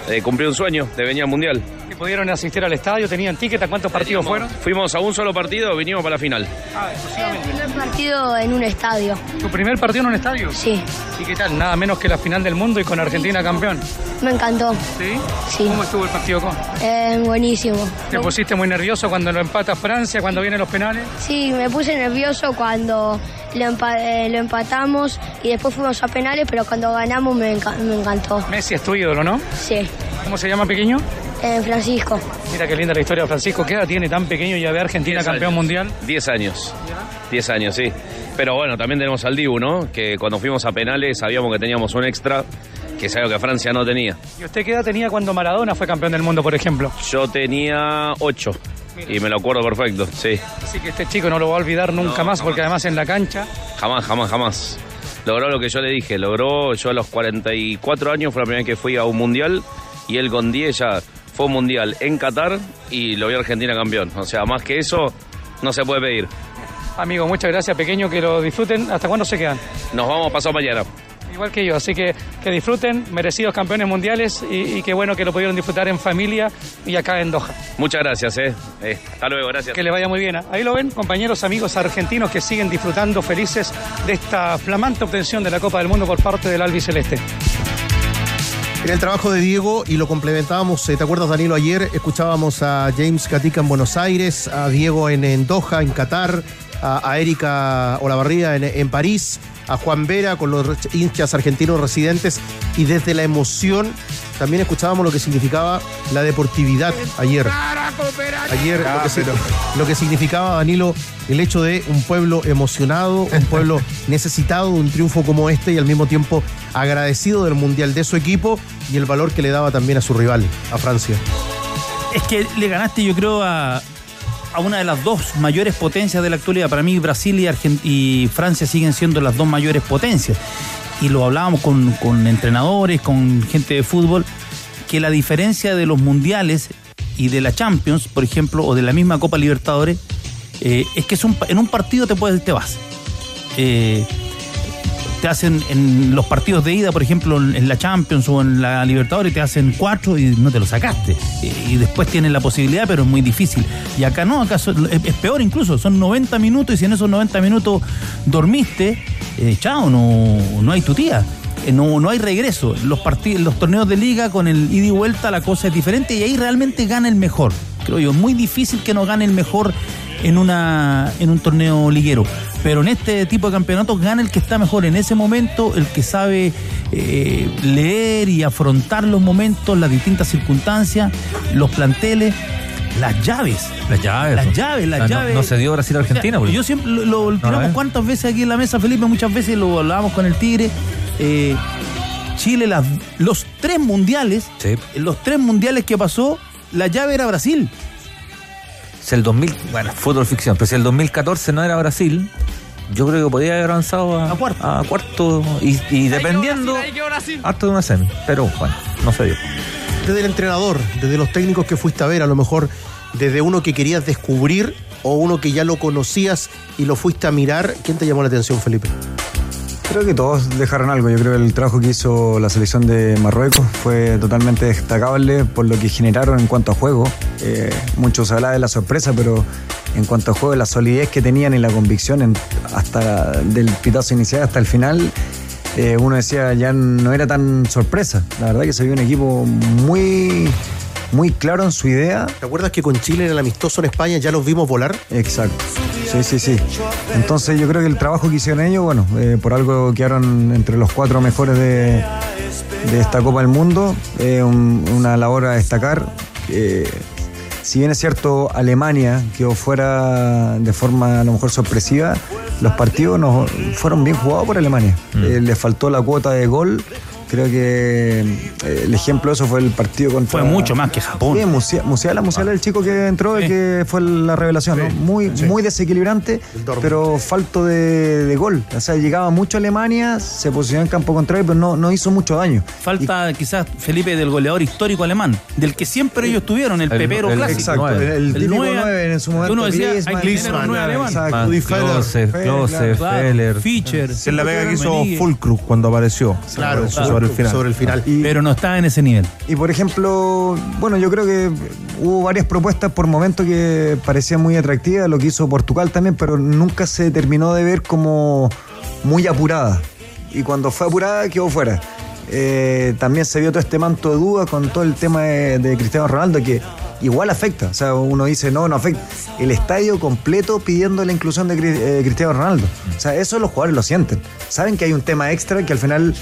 de un sueño, de venir al Mundial. ¿Y ¿Pudieron asistir al estadio? ¿Tenían ticket? ¿A cuántos partidos fueron? Fuimos a un solo partido, vinimos para la final. Ah, primer partido en un estadio. ¿Tu primer partido en un estadio? Sí. ¿Y qué tal? Nada menos que la final del mundo y con Argentina campeón. Me encantó. ¿Sí? Sí. ¿Cómo estuvo el partido con? Eh, buenísimo. ¿Te pusiste muy nervioso cuando lo empata Francia, cuando vienen los penales? Sí, me puse nervioso cuando lo, empa- eh, lo empatamos y después fuimos a penales, pero cuando ganamos me, enca- me encantó. Messi es tu ídolo, ¿no? Sí. ¿Cómo se llama pequeño? Eh, Francisco. Mira qué linda la historia de Francisco. ¿Qué edad tiene tan pequeño y ya ve Argentina Diez campeón años. mundial? 10 años. 10 años, sí. Pero bueno, también tenemos al Dibu, ¿no? Que cuando fuimos a penales sabíamos que teníamos un extra, que es algo que Francia no tenía. ¿Y usted qué edad tenía cuando Maradona fue campeón del mundo, por ejemplo? Yo tenía 8 y me lo acuerdo perfecto, sí. Así que este chico no lo va a olvidar nunca más, porque además en la cancha Jamás, jamás, jamás. Logró lo que yo le dije, logró, yo a los 44 años fue la primera vez que fui a un mundial y él con 10 ya fue un mundial en Qatar y lo vio Argentina campeón. O sea, más que eso no se puede pedir. Amigo, muchas gracias, pequeño, que lo disfruten. ¿Hasta cuándo se quedan? Nos vamos pasado mañana. Igual que yo, así que que disfruten, merecidos campeones mundiales y, y qué bueno que lo pudieron disfrutar en familia y acá en Doha. Muchas gracias, eh. Eh, hasta luego, gracias. Que le vaya muy bien. Ahí lo ven, compañeros, amigos argentinos que siguen disfrutando felices de esta flamante obtención de la Copa del Mundo por parte del albiceleste. En el trabajo de Diego, y lo complementábamos, eh, ¿te acuerdas, Danilo? Ayer escuchábamos a James Gatica en Buenos Aires, a Diego en, en Doha, en Qatar, a, a Erika Olavarría en, en París, a Juan Vera con los hinchas argentinos residentes, y desde la emoción también escuchábamos lo que significaba la deportividad ayer. Ayer lo, que, lo que significaba, Danilo, el hecho de un pueblo emocionado, un pueblo (laughs) necesitado de un triunfo como este y al mismo tiempo agradecido del Mundial de su equipo y el valor que le daba también a su rival, a Francia. Es que le ganaste, yo creo, a, a una de las dos mayores potencias de la actualidad. Para mí, Brasil y, Francia siguen siendo las dos mayores potencias. Y lo hablábamos con, con entrenadores, con gente de fútbol, que la diferencia de los mundiales y de la Champions, por ejemplo, o de la misma Copa Libertadores, eh, es que es un en un partido te, puedes, te vas. Eh, te hacen en los partidos de ida, por ejemplo, en la Champions o en la Libertadores, te hacen cuatro y no te lo sacaste. Y, después tienes la posibilidad, pero es muy difícil. Y acá no, acá es peor incluso, son 90 minutos y si en esos 90 minutos dormiste, eh, chao, no, no hay tu tía. Eh, No, no hay regreso. Los, partidos, los torneos de liga con el ida y vuelta la cosa es diferente y ahí realmente gana el mejor. Creo yo, es muy difícil que no gane el mejor en, una, en un torneo liguero. Pero en este tipo de campeonatos gana el que está mejor en ese momento, el que sabe eh, leer y afrontar los momentos, las distintas circunstancias, los planteles, las llaves. Las llaves. Las pues. llaves, las Ah, no- llaves. No, se dio Brasil-Argentina. O sea, pues. yo siempre lo, lo tiramos cuántas veces aquí en la mesa, Felipe, muchas veces lo hablábamos con el Tigre. Eh, Chile, las- los tres mundiales, los tres mundiales que pasó, la llave era Brasil. Si el 2000, bueno, fútbol ficción, pero si el 2014 no era Brasil, yo creo que podía haber avanzado a, a cuarto, y, y dependiendo hasta de una semi. Pero bueno, no se dio. Desde el entrenador, desde los técnicos que fuiste a ver, a lo mejor desde uno que querías descubrir o uno que ya lo conocías y lo fuiste a mirar, ¿quién te llamó la atención, Felipe? Creo que todos dejaron algo. Yo creo que el trabajo que hizo la selección de Marruecos fue totalmente destacable por lo que generaron en cuanto a juego. Eh, mucho se habla de la sorpresa, pero en cuanto a juego, la solidez que tenían y la convicción en- hasta del pitazo inicial hasta el final, eh, uno decía ya no era tan sorpresa. La verdad que se vio un equipo muy, muy claro en su idea. ¿Te acuerdas que con Chile en el amistoso en España ya los vimos volar? Exacto. Sí, sí, sí. Entonces yo creo que el trabajo que hicieron ellos, bueno, eh, por algo quedaron entre los cuatro mejores de, de esta Copa del Mundo. Eh, un- una labor a destacar. Eh, si bien es cierto, Alemania quedó fuera de forma a lo mejor sorpresiva, los partidos no, fueron bien jugados por Alemania. Eh, les faltó la cuota de gol Creo que eh, el ejemplo de eso fue el partido contra. Fue mucho más que Japón. Sí, Musia- Musiala, Musiala, el chico que entró y que fue la revelación, ¿no? Muy, muy desequilibrante, pero falto de, de gol. O sea, llegaba mucho a Alemania, se posicionó en campo contrario, pero no, no hizo mucho daño. Falta quizás Felipe del goleador histórico alemán, del que siempre ellos tuvieron, el, El- pepero el- clásico. exacto, el- el típico nueve- nueve en su momento, Uno decía, Griezmann, hay que tener un nueve alemán. exacto. Rudi Feller, Klose, Feller. Fischer. Es la pega que hizo. Fulcruz cuando apareció. Claro, Apareció claro, sobre el final. sobre el final. Pero no está en ese nivel. Y por ejemplo, bueno, yo creo que hubo varias propuestas por momentos que parecían muy atractivas, lo que hizo Portugal también, pero nunca se terminó de ver como muy apurada. Y cuando fue apurada, quedó fuera. Eh, también se vio todo este manto de duda con todo el tema de, de Cristiano Ronaldo que igual afecta. O sea, uno dice, no, no afecta. El estadio completo pidiendo la inclusión de eh, Cristiano Ronaldo. O sea, eso los jugadores lo sienten. Saben que hay un tema extra que al final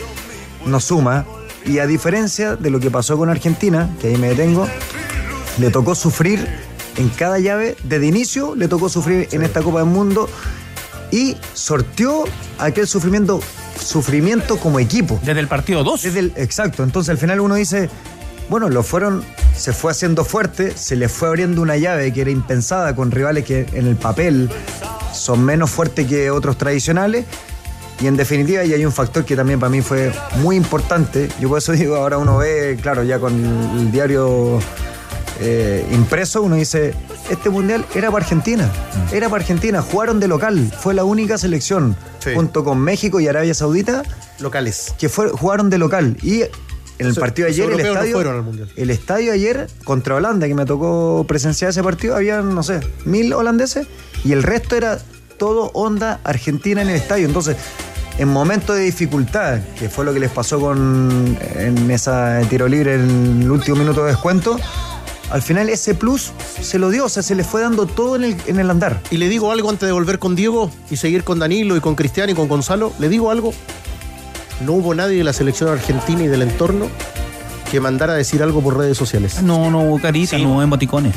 nos suma. Y a diferencia de lo que pasó con Argentina, que ahí me detengo, le tocó sufrir en cada llave, desde inicio le tocó sufrir en esta Copa del Mundo y sorteó aquel sufrimiento, sufrimiento como equipo. Desde el partido 2. exacto, entonces al final uno dice, bueno, lo fueron, se fue haciendo fuerte, se le fue abriendo una llave que era impensada con rivales que en el papel son menos fuertes que otros tradicionales. Y en definitiva, y hay un factor que también para mí fue muy importante, yo por eso (laughs) digo, ahora uno ve, claro, ya con el diario eh, impreso, uno dice, este mundial era para Argentina, era para Argentina, jugaron de local, fue la única selección, junto con México y Arabia Saudita, locales, que fue, jugaron de local. Y en el partido de ayer, el no estadio, fueron al Mundial. el estadio ayer contra Holanda, que me tocó presenciar ese partido, había, no sé, mil holandeses, y el resto era todo onda argentina en el estadio. Entonces, en momentos de dificultad, que fue lo que les pasó con en esa tiro libre en el último minuto de descuento, al final ese plus se lo dio, o sea, se le fue dando todo en el, en el andar. Y le digo algo antes de volver con Diego y seguir con Danilo y con Cristiano y con Gonzalo. Le digo algo. No hubo nadie de la selección argentina y del entorno que mandara a decir algo por redes sociales. No, no hubo carita, no hubo emoticones.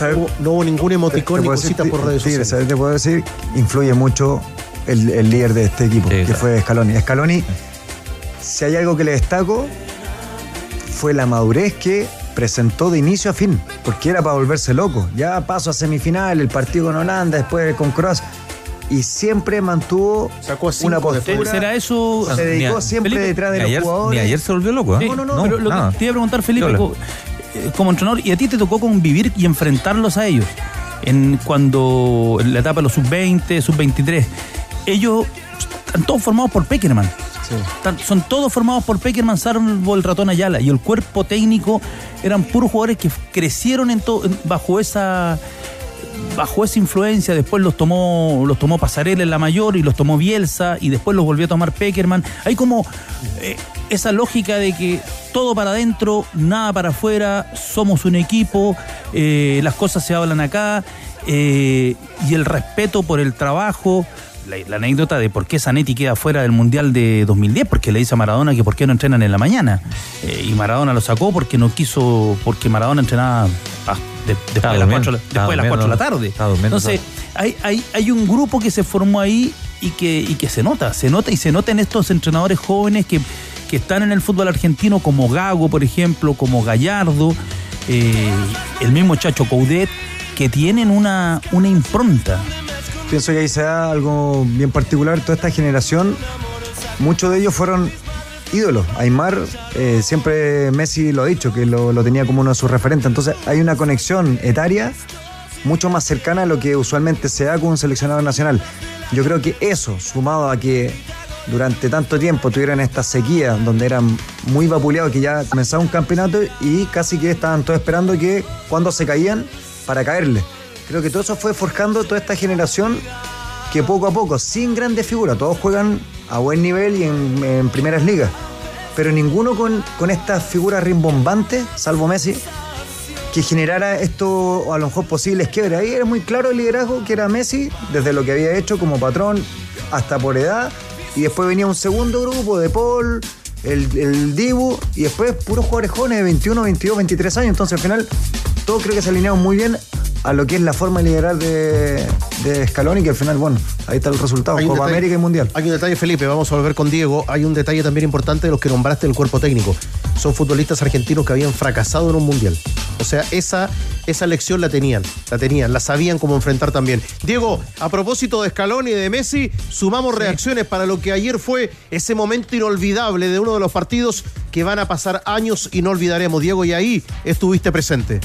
No hubo, no hubo ningún emoticón Te ni puedo decir, cosita por redes sociales. ¿sabes? Te puedo decir, influye mucho el, el líder de este equipo, que fue Scaloni. Scaloni, si hay algo que le destaco, fue la madurez que presentó de inicio a fin, porque era para volverse loco. Ya paso a semifinal, el partido con Holanda, después con Croacia. Y siempre mantuvo una postura. ¿Será eso? Se dedicó siempre Felipe, detrás de los ayer, jugadores. ni ayer se volvió loco, ¿eh? No, no, no, pero lo nada. que te iba a preguntar, Felipe, como entrenador, y a ti te tocó convivir y enfrentarlos a ellos. En cuando en la etapa de los sub-20, sub-23, ellos están todos formados por Peckerman. Están- Son todos formados por Peckerman, salvo el ratón Ayala. Y el cuerpo técnico eran puros jugadores que crecieron en to- en- bajo esa bajo esa influencia, después los tomó, los tomó Pasarela en la mayor y los tomó Bielsa y después los volvió a tomar Peckerman. Hay como eh, esa lógica de que todo para adentro, nada para afuera, somos un equipo, eh, las cosas se hablan acá eh, y el respeto por el trabajo. La, la anécdota de por qué Zanetti queda fuera del Mundial de 2010, porque le dice a Maradona que por qué no entrenan en la mañana. Eh, y Maradona lo sacó porque no quiso, porque Maradona entrenaba ah, de- después, de las durmiendo, 4, estaba después de las 4 de la tarde. Entonces, hay, hay, hay un grupo que se formó ahí y que, y que se nota, se nota y se nota en estos entrenadores jóvenes que, que están en el fútbol argentino, como Gago, por ejemplo, como Gallardo, eh, el mismo Chacho Coudet, que tienen una, una impronta. Pienso que ahí se da algo bien particular. Toda esta generación, muchos de ellos fueron ídolos. Aymar, eh, siempre Messi lo ha dicho, que lo, tenía como uno de sus referentes. Entonces hay una conexión etaria mucho más cercana a lo que usualmente se da con un seleccionado nacional. Yo creo que eso, sumado a que durante tanto tiempo tuvieran esta sequía donde eran muy vapuleados, que ya comenzaba un campeonato y casi que estaban todos esperando que cuando se caían para caerle. Creo que todo eso fue forjando toda esta generación que poco a poco, sin grandes figuras, todos juegan a buen nivel y en, primeras ligas, pero ninguno con, con estas figuras rimbombantes, salvo Messi, que generara esto a lo mejor posibles quiebres. Ahí era muy claro el liderazgo que era Messi, desde lo que había hecho como patrón hasta por edad, y después venía un segundo grupo de Paul, el, el Dibu, y después puros jugadores jóvenes de 21, 22, 23 años. Entonces al final todos creo que se alinearon muy bien a lo que es la forma de liderar de, de Scaloni, que al final, bueno, ahí está el resultado, Copa detalle- América y Mundial. Hay un detalle, Felipe, vamos a volver con Diego. Hay un detalle también importante de los que nombraste del cuerpo técnico. Son futbolistas argentinos que habían fracasado en un mundial. O sea, esa, esa lección la tenían, la tenían, la sabían cómo enfrentar también. Diego, a propósito de Scaloni y de Messi, sumamos reacciones para lo que ayer fue ese momento inolvidable de uno de los partidos que van a pasar años y no olvidaremos. Diego, y ahí estuviste presente.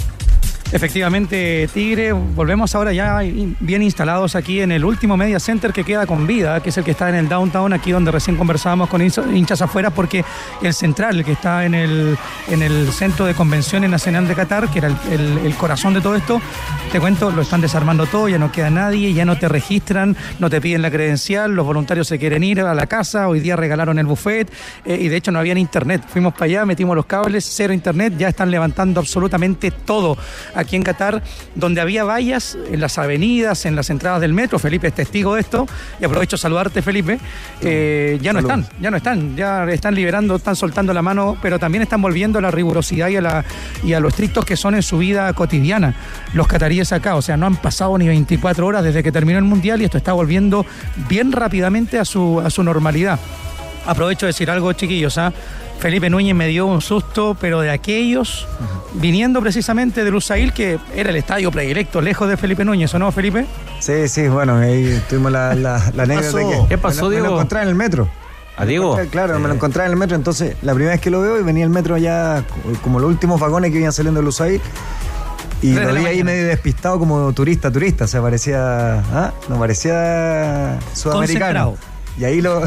Efectivamente, Tigre, volvemos ahora ya bien instalados aquí en el último media center que queda con vida, que es el que está en el downtown, aquí donde recién conversábamos con hinchas- afuera, porque el central, el que está en el, en el centro de convenciones nacional de Qatar, que era el, el- corazón de todo esto, te cuento, lo están desarmando todo, ya no queda nadie, ya no te registran, no te piden la credencial, los voluntarios se quieren ir a la casa, hoy día regalaron el buffet eh, y de hecho no había internet. Fuimos para allá, metimos los cables, cero internet, ya están levantando absolutamente todo en Qatar, donde había vallas en las avenidas, en las entradas del metro. Felipe es testigo de esto y aprovecho saludarte, Felipe. Eh, ya no están, ya no están, ya están liberando, están soltando la mano, pero también están volviendo a la rigurosidad y a, la, y a lo estrictos que son en su vida cotidiana los cataríes acá. O sea, no han pasado ni 24 horas desde que terminó el Mundial y esto está volviendo bien rápidamente a su, a su normalidad. Aprovecho de decir algo, chiquillos. ¿ah? Felipe Núñez me dio un susto, pero de aquellos, viniendo precisamente de Lusail, que era el estadio predilecto, lejos de Felipe Núñez, ¿o no, Felipe? Sí, sí, bueno, ahí tuvimos la, la, la anécdota pasó? que ¿Qué pasó, me lo, me Diego? lo encontré en el metro. ¿A Diego? Claro, me lo encontré en el metro, entonces la primera vez que lo veo y venía el metro ya co- como los últimos vagones que iban saliendo de Lusail y lo vi ahí medio despistado como turista, turista, o sea, parecía, ¿ah? no parecía sudamericano. Y ahí lo,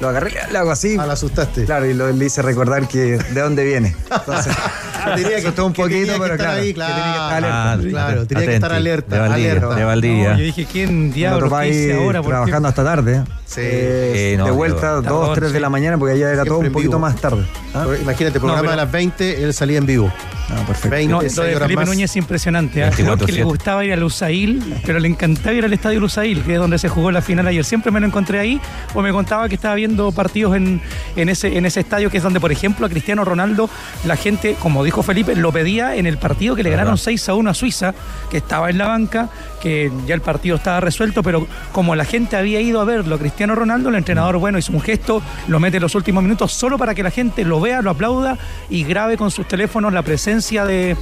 lo agarré, le hago así. Ah, la asustaste. Claro, y lo, le hice recordar que de dónde viene. Entonces, (laughs) tenía que- asustó un que poquito, que pero claro, ahí, que tenía que estar claro. alerta. Claro, tenía que estar alerta, De Valdivia, alerta. de Valdivia. No, yo dije, ¿quién lo hice ahí ahora? Trabajando hasta tarde. ¿eh? Sí. Eh, Sí, no, de vuelta, pero- 2, 3 sí. de la mañana, porque allá era todo un poquito más tarde. ¿Ah? Imagínate, programa pero- de las 20, él salía en vivo. Ah, perfecto. 20, No, lo 6 de horas Felipe más. Núñez es impresionante. ¿eh? Creo que le 24/7. gustaba ir a Lusail, pero le encantaba ir al estadio Lusail, que es donde se jugó la final ayer. Siempre me lo encontré ahí, o me contaba que estaba viendo partidos en, en, ese, en ese estadio, que es donde, por ejemplo, a Cristiano Ronaldo, la gente, como dijo Felipe, lo pedía en el partido que le ganaron 6 a 1 a Suiza, que estaba en la banca, que ya el partido estaba resuelto, pero como la gente había ido a verlo Cristiano Ronaldo, el entrenador, bueno, hizo un gesto, lo mete en los últimos minutos solo para que la gente lo vea, lo aplauda y grabe con sus teléfonos la presencia de,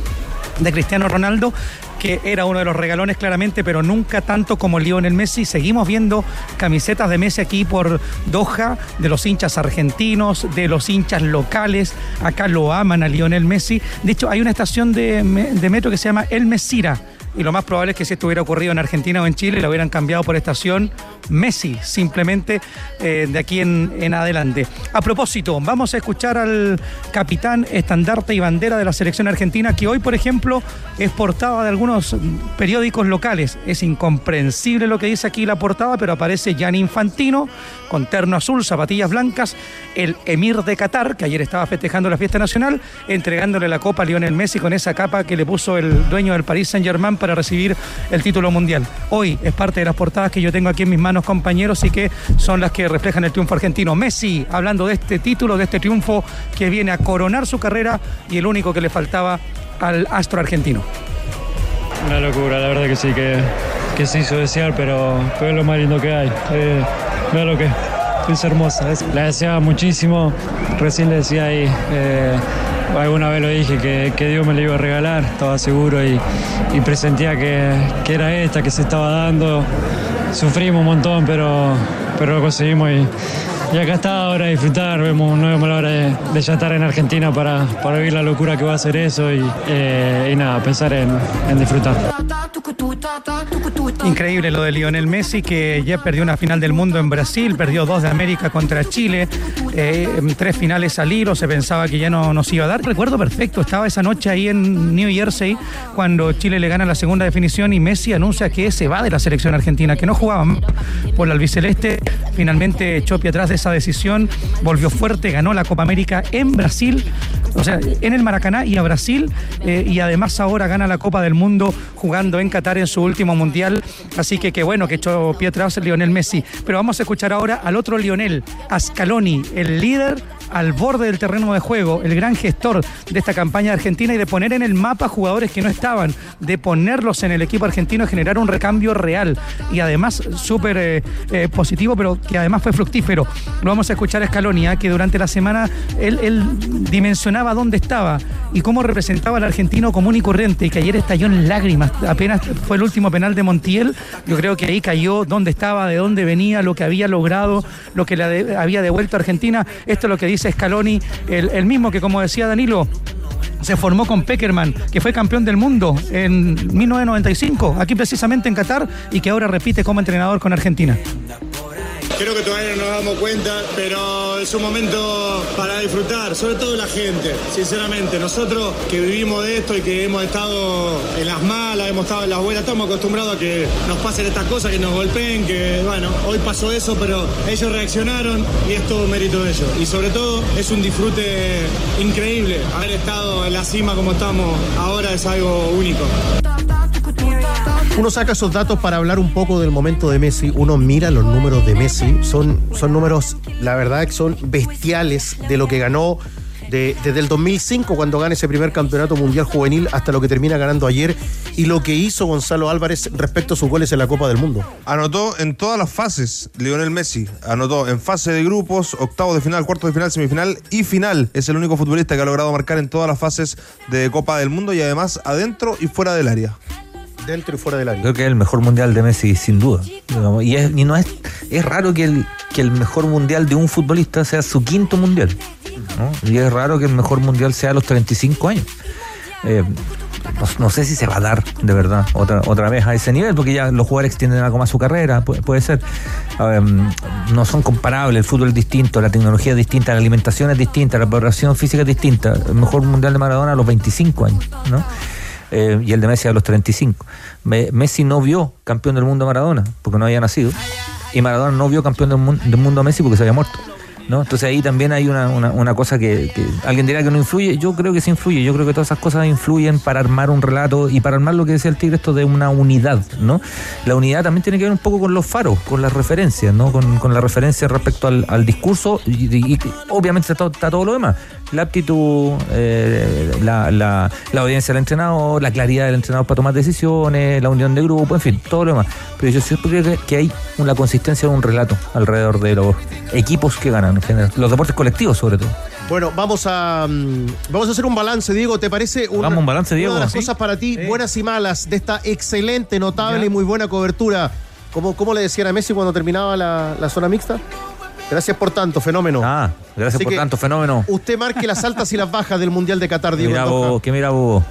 de Cristiano Ronaldo, que era uno de los regalones claramente, pero nunca tanto como Lionel Messi. Seguimos viendo camisetas de Messi aquí por Doha, de los hinchas argentinos, de los hinchas locales. Acá lo aman a Lionel Messi. De hecho, hay una estación de, de metro que se llama El Mesira. Y lo más probable es que si esto hubiera ocurrido en Argentina o en Chile, lo hubieran cambiado por estación Messi, simplemente eh, de aquí en, adelante. A propósito, vamos a escuchar al capitán, estandarte y bandera de la selección argentina, que hoy, por ejemplo, es portada de algunos periódicos locales. Es incomprensible lo que dice aquí la portada, pero aparece Gianni Infantino con terno azul, zapatillas blancas, el emir de Qatar, que ayer estaba festejando la fiesta nacional, entregándole la copa a Lionel Messi con esa capa que le puso el dueño del Paris Saint-Germain recibir el título mundial. Hoy es parte de las portadas que yo tengo aquí en mis manos, compañeros, y que son las que reflejan el triunfo argentino. Messi, hablando de este título, de este triunfo que viene a coronar su carrera y el único que le faltaba al astro argentino. Una locura, la verdad que sí, que, que se hizo desear, pero, pero lo más lindo que hay. Eh, lo que es, hermosa. la deseaba muchísimo, recién le decía ahí, eh, alguna vez lo dije, que, que Dios me la iba a regalar, estaba seguro y, y presentía que, que era esta, que se estaba dando. Sufrimos un montón, pero, pero lo conseguimos y, y acá está ahora a disfrutar, vemos, no vemos la hora de, de ya estar en Argentina para, para vivir la locura que va a ser eso y, eh, nada, pensar en, disfrutar. Increíble lo de Lionel Messi, que ya perdió una final del mundo en Brasil, perdió dos de América contra Chile, eh, tres finales al hilo, se pensaba que ya no nos iba a dar. Recuerdo perfecto, estaba esa noche ahí en New Jersey cuando Chile le gana la segunda definición y Messi anuncia que se va de la selección argentina, que no jugaba por la albiceleste. Finalmente echó pie atrás de esa decisión, volvió fuerte, ganó la Copa América en Brasil, o sea, en el Maracaná y a Brasil, eh, y además ahora gana la Copa del Mundo jugando en Qatar en su último mundial. Así que qué bueno que echó pie atrás Lionel Messi. Pero vamos a escuchar ahora al otro Lionel, a Scaloni, el líder al borde del terreno de juego, el gran gestor de esta campaña argentina y de poner en el mapa jugadores que no estaban, de ponerlos en el equipo argentino y generar un recambio real y además súper eh, eh, positivo, pero que además fue fructífero. Lo vamos a escuchar a Scalonia, que durante la semana él, él dimensionaba dónde estaba y cómo representaba al argentino común y corriente, y que ayer estalló en lágrimas. Apenas fue el último penal de Montiel, yo creo que ahí cayó dónde estaba, de dónde venía, lo que había logrado, lo que le había devuelto a Argentina. Esto es lo que dice Scaloni, el, el mismo que, como decía Danilo, se formó con Peckerman, que fue campeón del mundo en 1995, aquí precisamente en Qatar, y que ahora repite como entrenador con Argentina. Creo que todavía no nos damos cuenta, pero es un momento para disfrutar, sobre todo la gente, sinceramente. Nosotros que vivimos de esto y que hemos estado en las malas, hemos estado en las buenas, estamos acostumbrados a que nos pasen estas cosas, que nos golpeen, que bueno, hoy pasó eso, pero ellos reaccionaron y es todo mérito de ellos. Y sobre todo es un disfrute increíble. Haber estado en la cima como estamos ahora es algo único. Uno saca esos datos para hablar un poco del momento de Messi. Uno mira los números de Messi. Son, son números, la verdad, que son bestiales de lo que ganó de- desde el 2005, cuando gana ese primer campeonato mundial juvenil, hasta lo que termina ganando ayer. Y lo que hizo Gonzalo Álvarez respecto a sus goles en la Copa del Mundo. Anotó en todas las fases Lionel Messi. Anotó en fase de grupos, octavos de final, cuartos de final, semifinal y final. Es el único futbolista que ha logrado marcar en todas las fases de Copa del Mundo y además adentro y fuera del área. Dentro y fuera. Creo que es el mejor mundial de Messi, sin duda. Y, es, y no es, es raro que el, que el mejor mundial de un futbolista sea su quinto mundial. ¿no? Y es raro que el mejor mundial sea a los 35 años. Eh, no, no sé si se va a dar de verdad otra, otra vez a ese nivel, porque ya los jugadores extienden algo más su carrera, puede, puede ser. Eh, no son comparables, el fútbol es distinto, la tecnología es distinta, la alimentación es distinta, la preparación física es distinta. El mejor mundial de Maradona a los 25 años, ¿no? Eh, y el de Messi a los 35. Me- Messi no vio campeón del mundo a Maradona porque no había nacido. Y Maradona no vio campeón del, del mundo a Messi porque se había muerto. Entonces ahí también hay una, una- cosa que, alguien dirá que no influye. Yo creo que sí influye. Yo creo que todas esas cosas influyen para armar un relato y para armar lo que decía el Tigre, esto de una unidad. ¿no? La unidad también tiene que ver un poco con los faros, con las referencias, ¿no? con, con la referencia respecto al, discurso y, obviamente está todo lo demás. La aptitud, eh, la, la, la audiencia del entrenador, la claridad del entrenador para tomar decisiones, la unión de grupo, en fin, todo lo demás. Pero yo siempre creo que, que hay una consistencia de un relato alrededor de los equipos que ganan en general. Los deportes colectivos, sobre todo. Bueno, vamos a mm, vamos a hacer un balance, Diego. ¿Te parece un balance, Diego. una de las Sí. cosas para ti, buenas y malas, de esta excelente, notable Ya. y muy buena cobertura? ¿Cómo, cómo le decían a Messi cuando terminaba la, la zona mixta? Gracias por tanto, fenómeno. Ah, gracias Así por tanto, fenómeno. Usted marque las altas y las bajas del Mundial de Qatar, Diego. mira vos, que mira vos.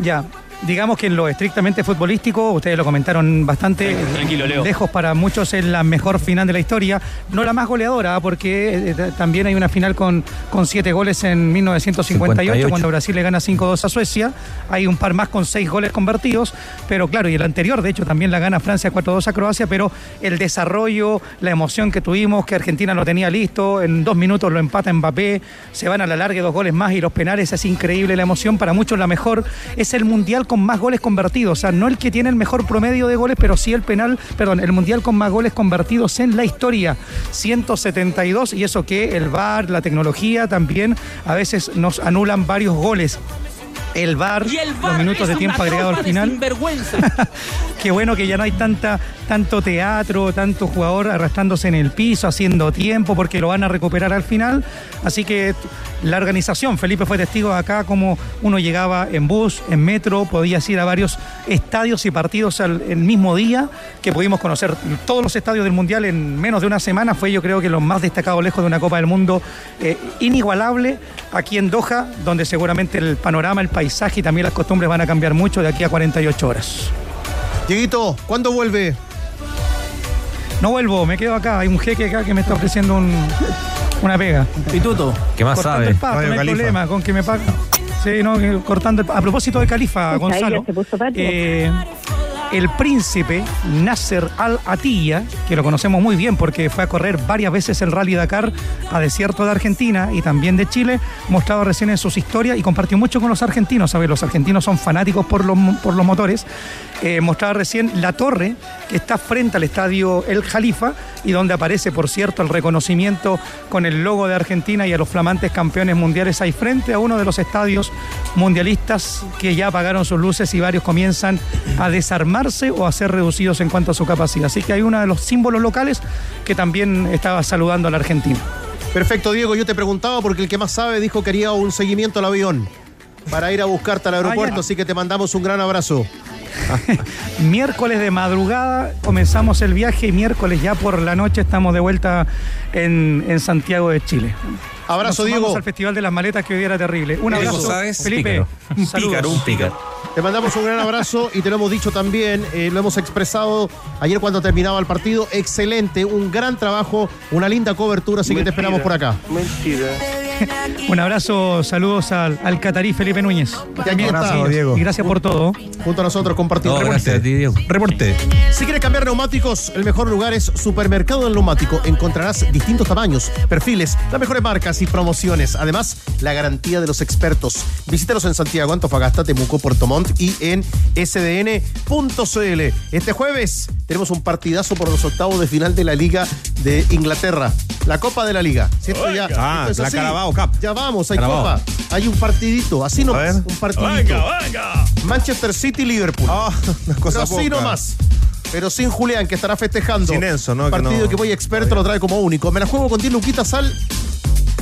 Ya, digamos que en lo estrictamente futbolístico, ustedes lo comentaron bastante, Tranquilo, Leo. lejos para muchos es la mejor final de la historia, no la más goleadora, porque eh, también hay una final con, con siete goles en 1958, 58. cuando Brasil le gana 5-2 a Suecia, hay un par más con seis goles convertidos, pero claro, y el anterior, de hecho, también la gana Francia 4-2 a Croacia, pero el desarrollo, la emoción que tuvimos, que Argentina lo tenía listo, en dos minutos lo empata Mbappé, se van a la larga dos goles más y los penales, es increíble la emoción, para muchos la mejor, es el mundial con más goles convertidos, o sea, no el que tiene el mejor promedio de goles, pero sí el penal, perdón, el mundial con más goles convertidos en la historia, 172, y eso que el VAR, la tecnología también a veces nos anulan varios goles. El Y el los minutos de tiempo agregado al final. (laughs) Qué bueno que ya no hay tanta, tanto teatro, tanto jugador arrastrándose en el piso, haciendo tiempo, porque lo van a recuperar al final. Así que la organización, Felipe fue testigo acá, como uno llegaba en bus, en metro, podías ir a varios estadios y partidos al el mismo día, que pudimos conocer todos los estadios del Mundial en menos de una semana. Fue yo creo que lo más destacado lejos de una Copa del Mundo eh, inigualable aquí en Doha, donde seguramente el panorama, el paisaje y también las costumbres van a cambiar mucho de aquí a 48 horas. Dieguito, ¿cuándo vuelve? No vuelvo, me quedo acá. Hay un jeque acá que me está ofreciendo un, una pega. Pituto. ¿Qué más cortando sabe? el pasto, Radio no hay Califa. problema con que me pague. Sí, no, cortando el A propósito de Califa, Gonzalo. eh, el príncipe Nasser Al Attiyah, que lo conocemos muy bien porque fue a correr varias veces el Rally Dakar a desierto de Argentina y también de Chile, mostrado recién en sus historias y compartió mucho con los argentinos. ¿sabes? Los argentinos son fanáticos por los, por los motores. Eh, mostraba recién la torre que está frente al estadio El Jalifa y donde aparece, por cierto, el reconocimiento con el logo de Argentina y a los flamantes campeones mundiales ahí frente a uno de los estadios mundialistas que ya apagaron sus luces y varios comienzan a desarmarse o a ser reducidos en cuanto a su capacidad. Así que hay uno de los símbolos locales que también estaba saludando a la Argentina. Perfecto, Diego. Yo te preguntaba porque el que más sabe dijo que haría un seguimiento al avión para ir a buscarte al aeropuerto, así que te mandamos un gran abrazo. (laughs) miércoles de madrugada comenzamos el viaje y miércoles ya por la noche estamos de vuelta en, en Santiago de Chile. Abrazo, Nos Diego. al Festival de las Maletas que hoy era terrible. Un Diego, abrazo, ¿sabes? Felipe. Un saludos. pícaro, un pícaro. Te mandamos un gran abrazo y te lo hemos dicho también, eh, lo hemos expresado ayer cuando terminaba el partido. Excelente, un gran trabajo, una linda cobertura, así que te esperamos por acá. Mentira. Un abrazo, saludos al, al catarí Felipe Núñez. También abrazo, Diego. Y gracias por todo. junto a nosotros compartiendo. No, gracias a ti, Diego. Reporte. Si quieres cambiar neumáticos, el mejor lugar es Supermercado del Neumático. Encontrarás distintos tamaños, perfiles, las mejores marcas y promociones. Además, la garantía de los expertos. Visítalos en Santiago, Antofagasta, Temuco, Puerto Montt y en sdn.cl. Este jueves tenemos un partidazo por los octavos de final de la Liga de Inglaterra. La Copa de la Liga. Si esto ya- Ah, esto es la así, Cup. Ya vamos, hay Carabao. Copa. Hay un partidito, así A nomás. ver. Un partidito. Manchester City, Liverpool. Ah, una cosa Pero así poca. nomás. Pero sin Julián, que estará festejando. Sin Enzo, ¿no? Un Que partido no- que voy experto lo trae como único. Me la juego con 10 luquitas al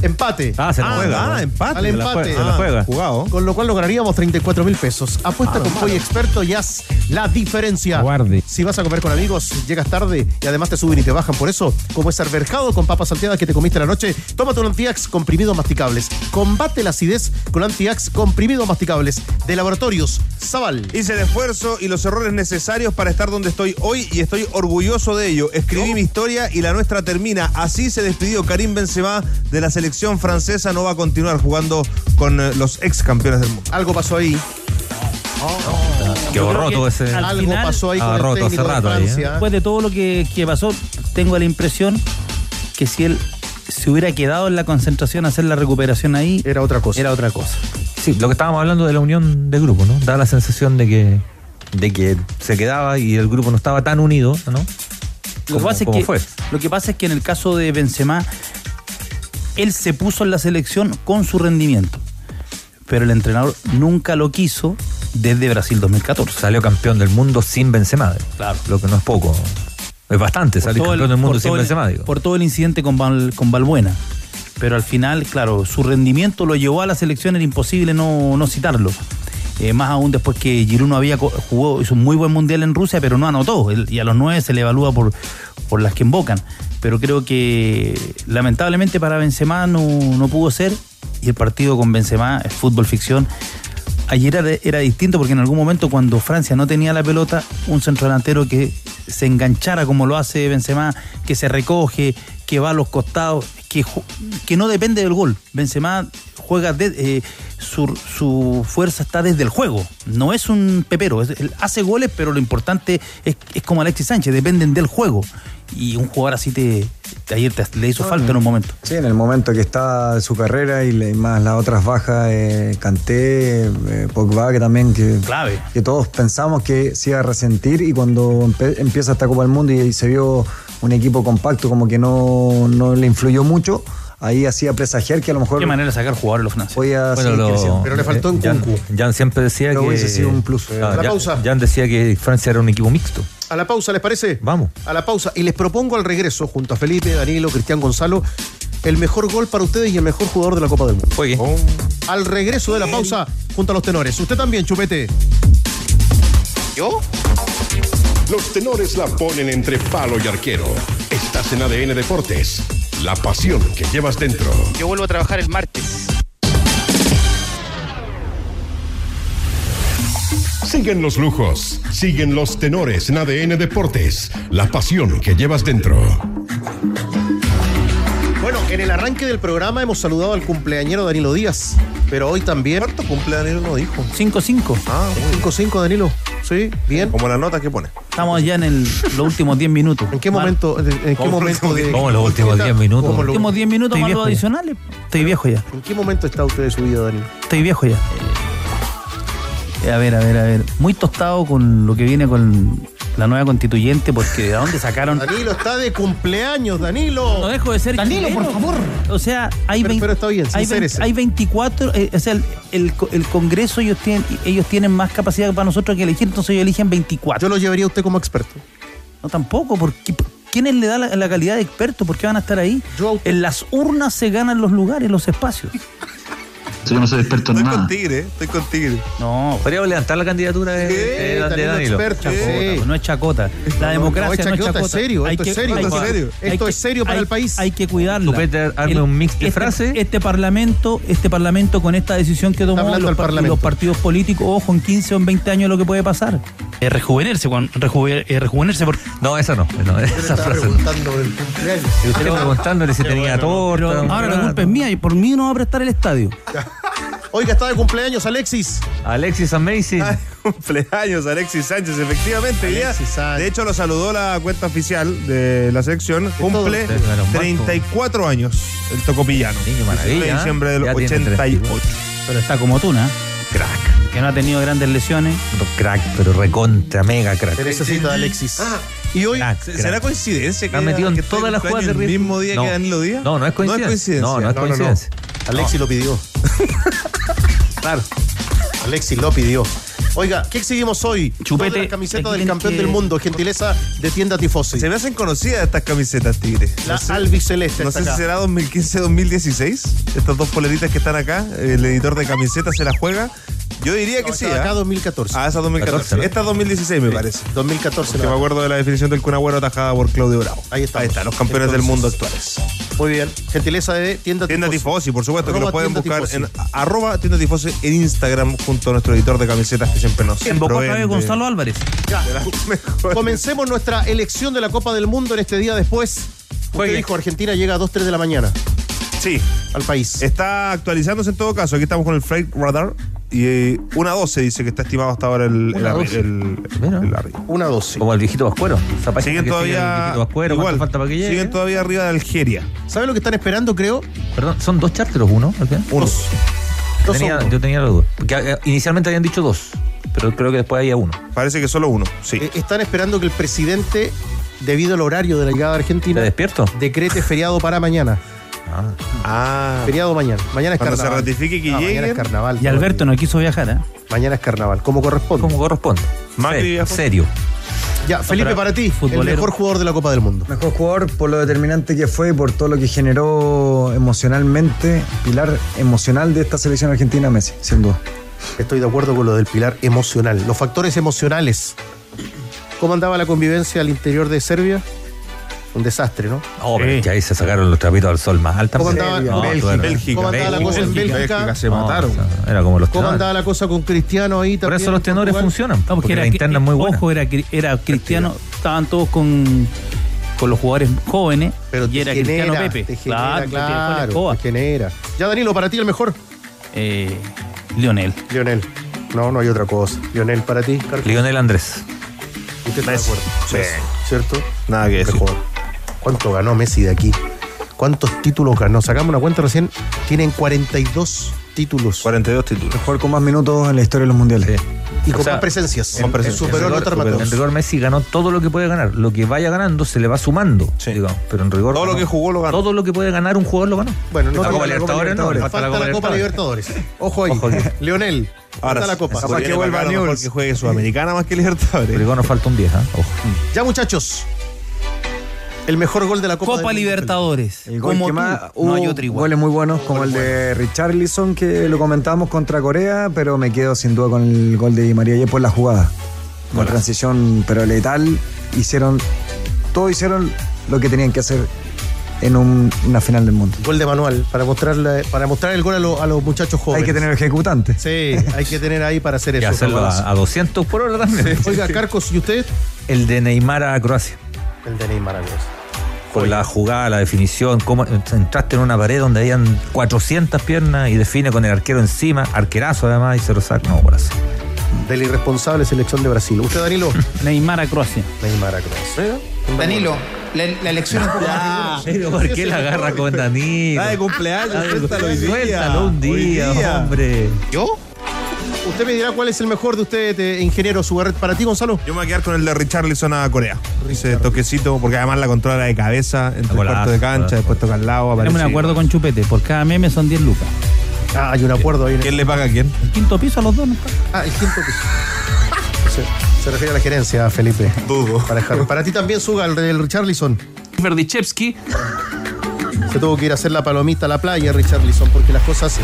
empate. Ah, se la Ah, juega. ah, empate. Al Se la empate. juega, se la Ah, juega. Jugado. Con lo cual lograríamos 34 mil pesos. Ah, Apuesta con Poy Experto y haz la diferencia. Guarde. Si vas a comer con amigos, llegas tarde y además te suben y te bajan. Por eso, como es arberjado con papas salteadas que te comiste la noche, tómate un Antiax comprimidos masticables. Combate la acidez con Antiax comprimidos masticables. De Laboratorios Zaval. Hice el esfuerzo y los errores necesarios para estar donde estoy hoy y estoy orgulloso de ello. Escribí mi historia y la nuestra termina. Así se despidió Karim Benzema de la selección francesa. No va a continuar jugando con eh, los ex campeones del mundo. Algo pasó ahí. Quedó creo roto que ese. al Algo final, pasó ahí Ah, con el roto hace de rato ahí, ¿eh? Después de todo lo que, que pasó, tengo la impresión que si él se hubiera quedado en la concentración a hacer la recuperación ahí, Era otra cosa. era otra cosa. Sí, lo que estábamos hablando de la unión de grupo, ¿no? Da la sensación de que, de que se quedaba y el grupo no estaba tan unido, ¿no? Lo que, Como- pasa es que, fue. lo que pasa es que en el caso de Benzema, él se puso en la selección con su rendimiento, pero el entrenador nunca lo quiso desde Brasil 2014. Salió campeón del mundo sin Benzema. Claro. Lo que no es poco. Es bastante salir todo el- campeón del mundo por sin el- Benzema. Por todo el incidente con, Val- con Balbuena. Pero al final, claro, su rendimiento lo llevó a la selección, era imposible no, no citarlo. Eh, más aún después que Giroud no había jugó, hizo un muy buen mundial en Rusia, pero no anotó. Y a los nueve se le evalúa por, por las que invocan. Pero creo que lamentablemente para Benzema no, no pudo ser. Y el partido con Benzema es fútbol ficción. Ayer era, era distinto porque en algún momento cuando Francia no tenía la pelota, un centro delantero que se enganchara como lo hace Benzema, que se recoge, que va a los costados, que, no depende del gol. Benzema juega, de- eh, su, su fuerza está desde el juego, no es un pepero, es- hace goles, pero lo importante es, es como Alexis Sánchez, dependen del juego. Y un jugador así te, te- ayer te- le hizo falta en un momento. Sí, en el momento que está su carrera y le- más las otras bajas, eh, Kanté, eh, Pogba, que también que, Clave. que todos pensamos que se iba a resentir y cuando empieza esta Copa del Mundo y, se vio un equipo compacto como que no, no le influyó mucho, ahí hacía presagiar que a lo mejor Qué manera de sacar jugadores los franceses. podía Bueno, lo- creciendo. Pero le faltó en Jan, Kunku. Jan siempre decía Pero que. hubiese sido un plus. Ah, A la Jan- pausa. Jan decía que Francia era un equipo mixto. A la pausa, ¿les parece? Vamos. A la pausa. Y les propongo al regreso, junto a Felipe, Danilo, Cristian Gonzalo, el mejor gol para ustedes y el mejor jugador de la Copa del Mundo. Juegue. Al regreso de la pausa, junto a los tenores. Usted también, Chupete. ¿Yo? Los tenores la ponen entre palo y arquero. Estás en ADN Deportes. La pasión que llevas dentro. Yo vuelvo a trabajar el martes. Siguen los lujos. Siguen los tenores en ADN Deportes. La pasión que llevas dentro. En el arranque del programa hemos saludado al cumpleañero Danilo Díaz, pero hoy también. ¿Cuánto cumple Danilo? No dijo. 5-5. Ah, 5-5, Danilo. Sí, bien. Como las notas que pone. Estamos ya en el, los últimos 10 minutos. ¿En qué Mal. momento, en qué ¿Cómo momento de, ¿Cómo los últimos 10 minutos? ¿Cómo Los lo- últimos 10 minutos más los adicionales. Estoy viejo ya. ¿En qué momento está usted de su vida, Dani? Estoy viejo ya. Eh, a ver, a ver, a ver. Muy tostado con lo que viene con la nueva constituyente, porque ¿de dónde sacaron? Danilo está de cumpleaños, Danilo. No dejo de ser Danilo, chileno. por favor. O sea, hay, Pero- 20 pero está bien, hay, sincérese. 20 hay 24, eh, o sea, el, el co- el Congreso ellos tienen, ellos tienen más capacidad para nosotros que elegir, entonces ellos eligen 24. Yo lo llevaría a usted como experto. No, tampoco, porque ¿quiénes le da la, la calidad de experto? ¿Por qué van a estar ahí? Yo En las urnas se ganan los lugares, los espacios. (laughs) Yo no soy experto en Estoy nada. con Tigre, estoy con Tigre. No, Podríamos levantar la candidatura de, Sí, de- de Danilo Danilo. experto, chacota, sí. no es chacota. La democracia no, es no, es chacota, chacota. es serio, Hay esto es serio, hay esto es serio. Esto que- es serio para hay- el país. Hay que Peter, arme un mix de este, frases. Este parlamento, este parlamento con esta decisión que tomó hablando los, al par- parlamento. los partidos políticos, ojo, en 15 o en 20 años lo que puede pasar. Eh, rejuvenerse, Juan, rejuve- eh, rejuvenerse porque No, esa no. no esa frase no. preguntando por el cumpleaños. Y usted preguntándole si tenía torta. Ahora la culpa es mía y por mí no va a prestar el estadio. (laughs) Oiga, está de cumpleaños, Alexis. Alexis Amazing. Ay, cumpleaños, Alexis Sánchez, efectivamente. Alexis Sánchez. de hecho, lo saludó la cuenta oficial de la selección. Cumple Menos mal, 34 años el tocopillano. Maravilla, 19 de diciembre del ya tiene 88. Pero está como tú, ¿no? Crack. Que no ha tenido grandes lesiones. Crack, pero recontra, mega crack. Se necesita de Alexis. Y hoy, Crack, ¿Se- crack. ¿Será coincidencia que Está metido en todas las jugadas de el riesgo. mismo día No. que Danilo Díaz? No, no es coincidencia. No, no es No, no, no. coincidencia. Alexis lo pidió. (laughs) Claro. Alexis lo pidió. Oiga, ¿qué exhibimos hoy? Chupete, las camisetas aquí del campeón que- del mundo, gentileza de tienda Tifosi. Se me hacen conocidas estas camisetas, Tigre. La No sé- albiceleste No está sé si será 2015-2016. Estas dos poleritas que están acá. El editor de camisetas se la juega. Yo diría que sí. acá ¿ah? 2014. Ah, esa 2014. 14, ¿no? Esta es 2016, me Sí, parece. 2014. Que la- me acuerdo de la definición del Cunagüero atajada por Claudio Bravo. Ahí estamos. Ahí está, los campeones del mundo actuales. Muy bien. Gentileza de tienda Tienda Tifosi. Tifosi, por supuesto, que lo pueden buscar Tifosi. en arroba tienda Tifosi en Instagram junto a nuestro editor de camisetas que siempre nos En cabe de- Gonzalo Álvarez. Ya. Comencemos nuestra elección de la Copa del Mundo en este día después. Usted Juegue. dijo Argentina llega a 2, 3 de la mañana Sí, al país. está actualizándose en todo caso. Aquí estamos con el Freight Radar. Y eh, una 12 dice que está estimado hasta ahora el, el, Una arri- 12. el- Bueno. el arribo. Una 12. Como el viejito Vascuero. Esa página Siguen que sigue el todavía. viejito Vascuero, ¿cuánto igual, falta para que llegue? siguen todavía arriba de Algeria. ¿Sabe lo que están esperando, creo? Perdón, ¿son dos charteros uno? al final? Tenía- yo tenía la duda. Porque eh, inicialmente habían dicho dos, pero creo que después había uno. Parece que solo uno, sí. Eh, están esperando que el presidente, debido al horario de la llegada a Argentina, ¿Te despierto? decrete feriado para mañana. Ah. Feriado mañana. Mañana es Cuando se carnaval. ratifique que No, Mañana es carnaval. Y Alberto no quiso viajar, ¿eh? Mañana es carnaval, como corresponde. Como corresponde. Macri Se- serio. Ya, Felipe, para ti, el mejor jugador de la Copa del Mundo. Mejor jugador por lo determinante que fue y por todo lo que generó emocionalmente, pilar emocional de esta selección argentina, Messi, sin duda. Estoy de acuerdo con lo del pilar emocional. Los factores emocionales. ¿Cómo andaba la convivencia al interior de Serbia? Un desastre, ¿no? Oh, pero que ahí se sacaron los trapitos al sol más alta. ¿Cómo andaba- No, Bélgica, tú eres- Bélgica. ¿Cómo andaba la cosa en Bélgica? se No, mataron. o sea, Era como los ¿Cómo tenores. andaba la cosa con Cristiano ahí Por también? eso los en tenores Portugal? funcionan. No, porque porque era, la interna es muy buena. Ojo, era, cri- era cristiano, estaban todos con, con los jugadores jóvenes Pero y te era genera, Cristiano Pepe. te genera, Claro, te dejó la claro, escoba. te genera. Ya, Danilo, para ti el mejor. Eh, Lionel. Lionel. No, no hay otra cosa. Lionel, para ti. Carlos. Lionel Andrés. ¿Usted está de acuerdo? Sí. ¿Cierto? Nada que decir. Mejor. ¿Cuánto ganó Messi de aquí? ¿Cuántos títulos ganó? Sacamos una cuenta recién. Tienen 42 títulos. 42 títulos. Mejor con más minutos en la historia de los mundiales. Y O con sea, más presencias. con presencias. Superó en, rigor, en rigor Messi ganó todo lo que puede ganar. Lo que vaya ganando se le va sumando. digamos. Pero en rigor. Todo lo que jugó lo ganó. Todo lo que puede ganar un jugador lo ganó. Bueno, no la Copa la Copa Libertadores no, Falta, la Copa Libertadores. Ojo ahí. Ojo ahí. Leonel. Ahora, falta la Copa. capaz que vuelva a Newell's. que juegue Sudamericana más que Libertadores. En rigor nos falta un 10, ¿ah? Ojo. Ya, muchachos. El mejor gol de la Copa, Copa del. Libertadores. El gol Como que tú, más no hay otro igual. goles muy buenos como el de Richarlison que lo comentamos contra Corea, pero me quedo sin duda con el gol de Di María ayer por la jugada. Una transición pero letal, hicieron todo hicieron lo que tenían que hacer en un- una final del mundo. Gol de manual para mostrarle, para mostrar el gol a, lo- a los muchachos jóvenes. Hay que tener ejecutantes. Sí, hay que tener ahí para hacer Y eso. hacerlo a, a 200 por hora también. Oiga, Carcos, ¿y usted? El de Neymar a Croacia. El de Neymar, amigos. Por la jugada, la definición, cómo entraste en una pared donde habían 400 piernas y define con el arquero encima, arquerazo además, y se lo saca. No, por eso. de la irresponsable selección de Brasil. ¿Usted, Danilo? (laughs) Neymar a Croacia. Neymar a Croacia. Danilo, la, la elección Ah, Pero ¿por qué la agarra con Danilo? Está de cumpleaños, suéltalo hoy día. Suéltalo un día. hombre. ¿Yo? Usted me dirá cuál es el mejor de ustedes, eh, ingeniero Sugarret. Para ti, Gonzalo. Yo me voy a quedar con el de Richarlison a Corea. Ese toquecito, porque además la controla de cabeza, entre el cuarto de cancha, después toca al lado. Tenemos un acuerdo con Chupete. Por cada meme son 10 lucas. Ah, hay un acuerdo ahí. el- ¿Quién le paga a quién? El quinto piso a los dos. ¿no? Ah, el quinto piso. Se, se refiere a la gerencia, Felipe. Dudo. Para, dejar- para ti también, Suga, el del Richarlison. Verdichevsky. Se tuvo que ir a hacer la palomita a la playa, Richarlison, porque las cosas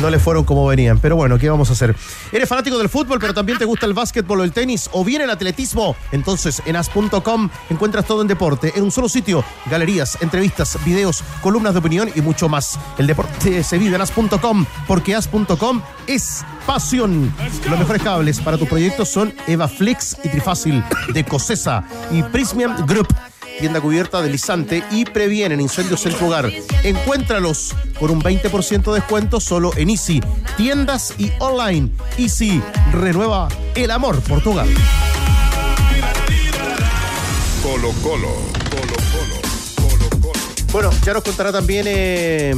no le fueron como venían. Pero bueno, ¿qué vamos a hacer? ¿Eres fanático del fútbol, pero también te gusta el básquetbol o el tenis o bien el atletismo? Entonces, en as.com encuentras todo en deporte en un solo sitio. Galerías, entrevistas, videos, columnas de opinión y mucho más. El deporte se vive en as.com porque as.com es pasión. Los mejores cables para tus proyectos son Eva Flex y Trifácil de Cosesa y Prismian Group tienda cubierta deslizante y previenen incendios en tu hogar. Encuéntralos con un 20% de descuento solo en Easy, tiendas y online. Easy renueva el amor por tu hogar. Colo Colo. Bueno, ya nos contará también eh,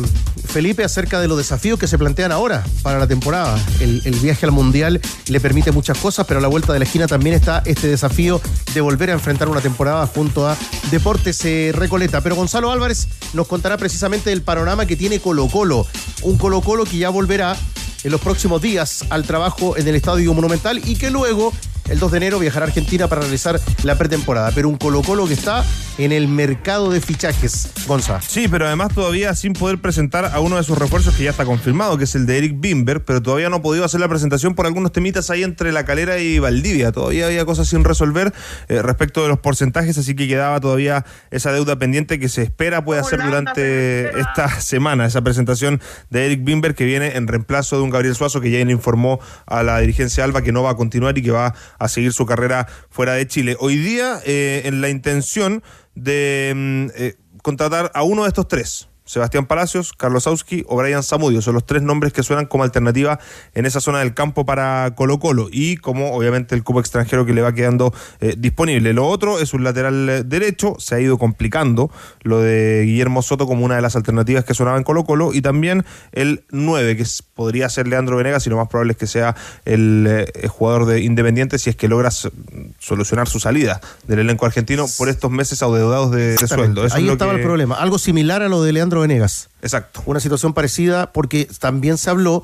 Felipe acerca de los desafíos que se plantean ahora para la temporada. El, viaje al Mundial le permite muchas cosas, pero a la vuelta de la esquina también está este desafío de volver a enfrentar una temporada junto a Deportes eh, Recoleta. Pero Gonzalo Álvarez nos contará precisamente el panorama que tiene Colo Colo. Un Colo Colo que ya volverá en los próximos días al trabajo en el Estadio Monumental y que luego el 2 de enero viajará a Argentina para realizar la pretemporada. Pero un Colo Colo que está en el mercado de fichajes, Gonza. Sí, pero además todavía sin poder presentar a uno de sus refuerzos que ya está confirmado, que es el de Eric Bimber, pero todavía no ha podido hacer la presentación por algunos temitas ahí entre La Calera y Valdivia. Todavía había cosas sin resolver eh, respecto de los porcentajes, así que quedaba todavía esa deuda pendiente que se espera puede hacer durante esta semana, esa presentación de Eric Bimber que viene en reemplazo de un Gabriel Suazo que ya le informó a la dirigencia Alba que no va a continuar y que va a seguir su carrera fuera de Chile. Hoy día, eh, en la intención de mm, eh, contratar a uno de estos tres. Sebastián Palacios, Carlos Sauski o Brian Zamudio. Son los tres nombres que suenan como alternativa en esa zona del campo para Colo Colo y como obviamente el cupo extranjero que le va quedando eh, disponible. Lo otro es un lateral eh, derecho, se ha ido complicando lo de Guillermo Soto como una de las alternativas que sonaba en Colo Colo y también el 9, que podría ser Leandro Venegas y lo más probable es que sea el, eh, jugador de Independiente si es que logra s- solucionar su salida del elenco argentino por estos meses adeudados de, de sueldo. Eso Ahí es lo estaba que- el problema. Algo similar a lo de Leandro Venegas. Exacto. Una situación parecida porque también se habló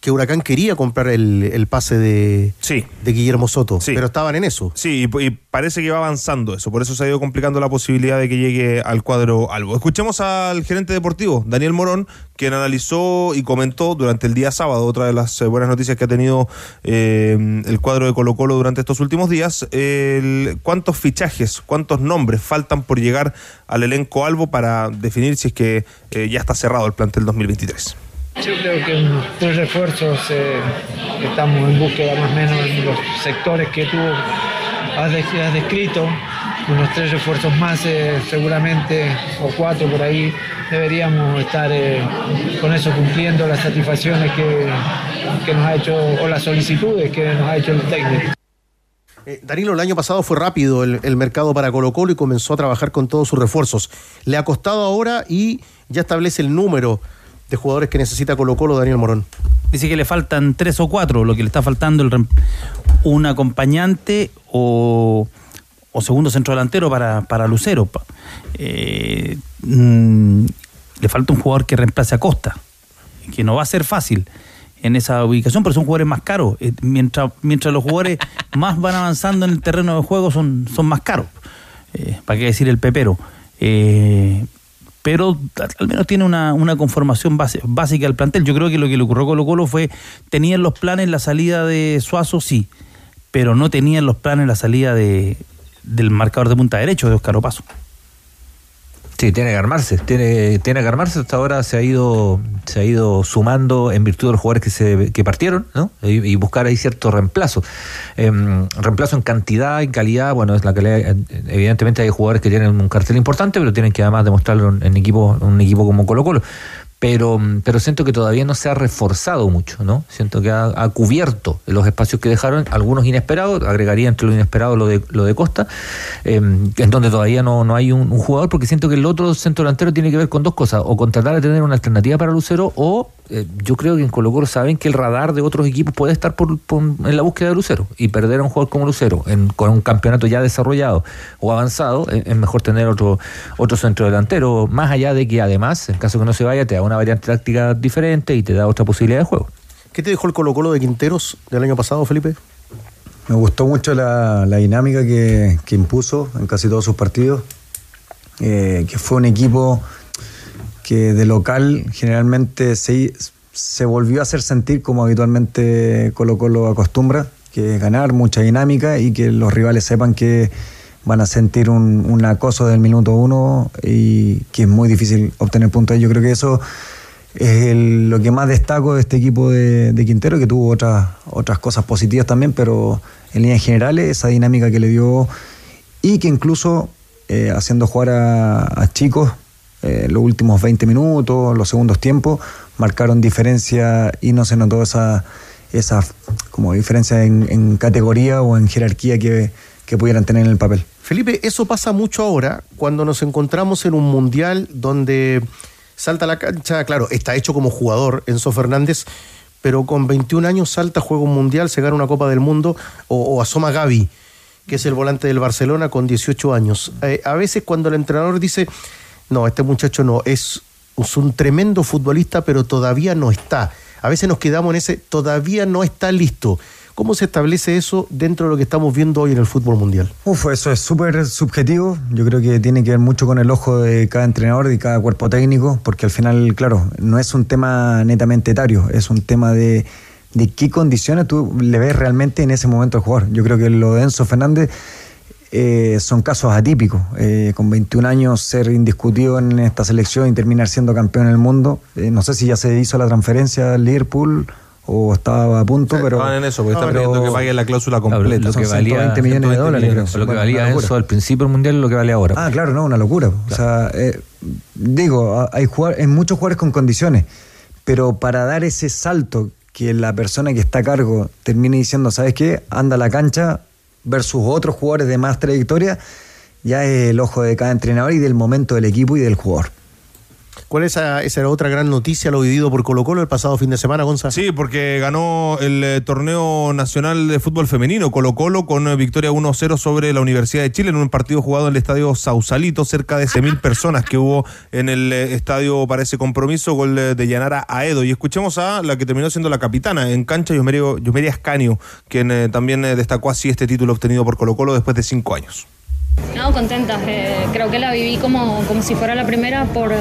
que Huracán quería comprar el, el pase de, de Guillermo Soto, pero estaban en eso. Sí, y, y parece que va avanzando eso, por eso se ha ido complicando la posibilidad de que llegue al cuadro Albo. Escuchemos al gerente deportivo, Daniel Morón, quien analizó y comentó durante el día sábado, otra de las eh, buenas noticias que ha tenido eh, el cuadro de Colo Colo durante estos últimos días, el- cuántos fichajes, cuántos nombres faltan por llegar al elenco Albo para definir si es que eh, ya está cerrado el plantel 2023. Yo creo que los tres refuerzos eh, estamos en búsqueda más o menos en los sectores que tú has descrito. Unos tres refuerzos más eh, seguramente, o cuatro por ahí, deberíamos estar eh, con eso cumpliendo las satisfacciones que, que nos ha hecho, o las solicitudes que nos ha hecho el técnico. Eh, Danilo, el año pasado fue rápido el, el mercado para Colo Colo y comenzó a trabajar con todos sus refuerzos. Le ha costado ahora y ya establece el número de jugadores que necesita Colo Colo, Daniel Morón. Dice que le faltan tres o cuatro, lo que le está faltando el un acompañante o, o segundo centro delantero para, para Lucero. Eh, mm, le falta un jugador que reemplace a Costa, que no va a ser fácil en esa ubicación, pero son jugadores más caros. Eh, mientras, mientras los jugadores (laughs) más van avanzando en el terreno de juego son, son más caros. Eh, ¿Para qué decir el pepero? Eh, pero al al menos tiene una, una conformación base- básica del plantel. Yo creo que lo que le ocurrió a Colo Colo fue, tenían los planes la salida de Suazo, sí, pero no tenían los planes la salida de, del marcador de punta derecho de Oscar Opaso. Sí, tiene que armarse, tiene, tiene que armarse. Hasta ahora se ha ido, se ha ido sumando en virtud de los jugadores que se que partieron, ¿no? Y, buscar ahí cierto reemplazo. Em, reemplazo en cantidad, en calidad, bueno, es la calidad, eh, evidentemente hay jugadores que tienen un cartel importante, pero tienen que además demostrarlo en, en equipo, un equipo como Colo Colo. Pero, pero siento que todavía no se ha reforzado mucho, ¿no? Siento que ha, cubierto los espacios que dejaron, algunos inesperados, agregaría entre lo inesperado lo de, lo de Costa, eh, en donde todavía no, no hay un, jugador, porque siento que el otro centro delantero tiene que ver con dos cosas, o con tratar de tener una alternativa para Lucero, o eh, yo creo que en Colo saben que el radar de otros equipos puede estar por- en la búsqueda de Lucero, y perder a un jugador como Lucero en- con un campeonato ya desarrollado o avanzado, eh, es mejor tener otro, otro centro delantero, más allá de que además, en caso que no se vaya, te da una variante táctica diferente y te da otra posibilidad de juego. ¿Qué te dejó el Colo Colo de Quinteros del año pasado, Felipe? Me gustó mucho la, la dinámica que, que impuso en casi todos sus partidos, eh, que fue un equipo que de local generalmente se, se volvió a hacer sentir como habitualmente Colo Colo acostumbra, que es ganar, mucha dinámica y que los rivales sepan que van a sentir un, un acoso del minuto uno y que es muy difícil obtener puntos. Yo creo que eso es lo que más destaco de este equipo de, Quintero, que tuvo otras, otras cosas positivas también, pero en líneas generales esa dinámica que le dio y que incluso eh, haciendo jugar a, a chicos eh, los últimos 20 minutos, los segundos tiempos, marcaron diferencia y no se notó esa, esa como diferencia en, en categoría o en jerarquía que, que pudieran tener en el papel. Felipe, eso pasa mucho ahora cuando nos encontramos en un mundial donde salta la cancha, claro, está hecho como jugador Enzo Fernández, pero con 21 años salta, juega un mundial, se gana una Copa del Mundo, o, o asoma Gaby, que es el volante del Barcelona con 18 años. Eh, a veces cuando el entrenador dice, no, este muchacho no, es, es un tremendo futbolista, pero todavía no está. A veces nos quedamos en ese, todavía no está listo. ¿Cómo se establece eso dentro de lo que estamos viendo hoy en el fútbol mundial? Uf, eso es súper subjetivo. Yo creo que tiene que ver mucho con el ojo de cada entrenador y cada cuerpo técnico, porque al final, claro, no es un tema netamente etario, es un tema de, de qué condiciones tú le ves realmente en ese momento al jugador. Yo creo que lo de Enzo Fernández eh, son casos atípicos. Eh, con 21 años ser indiscutido en esta selección y terminar siendo campeón del mundo. Eh, no sé si ya se hizo la transferencia al Liverpool o estaba a punto, pero... Estaban en eso, porque están pidiendo que pague la cláusula completa. lo que Son valía 120 millones de dólares, creo. Lo que Bueno, valía una locura. eso al principio del mundial es lo que vale ahora. Ah, claro, no, una locura. O sea, eh, digo, hay, jugar, hay muchos jugadores con condiciones, pero para dar ese salto que la persona que está a cargo termine diciendo, ¿sabes qué? Anda a la cancha versus otros jugadores de más trayectoria, ya es el ojo de cada entrenador y del momento del equipo y del jugador. ¿Cuál es esa, era otra gran noticia, lo vivido por Colo Colo el pasado fin de semana, Gonzalo? Sí, porque ganó el eh, torneo nacional de fútbol femenino Colo Colo con eh, victoria 1-0 sobre la Universidad de Chile en un partido jugado en el estadio Sausalito, cerca de 11.000 personas que hubo en el eh, estadio para ese compromiso, gol de Yanara Aedo. Y escuchemos a la que terminó siendo la capitana en cancha, Yomeria Ascanio, quien también destacó así este título obtenido por Colo Colo después de cinco años. No, contenta. Eh, creo que la viví como, como si fuera la primera por,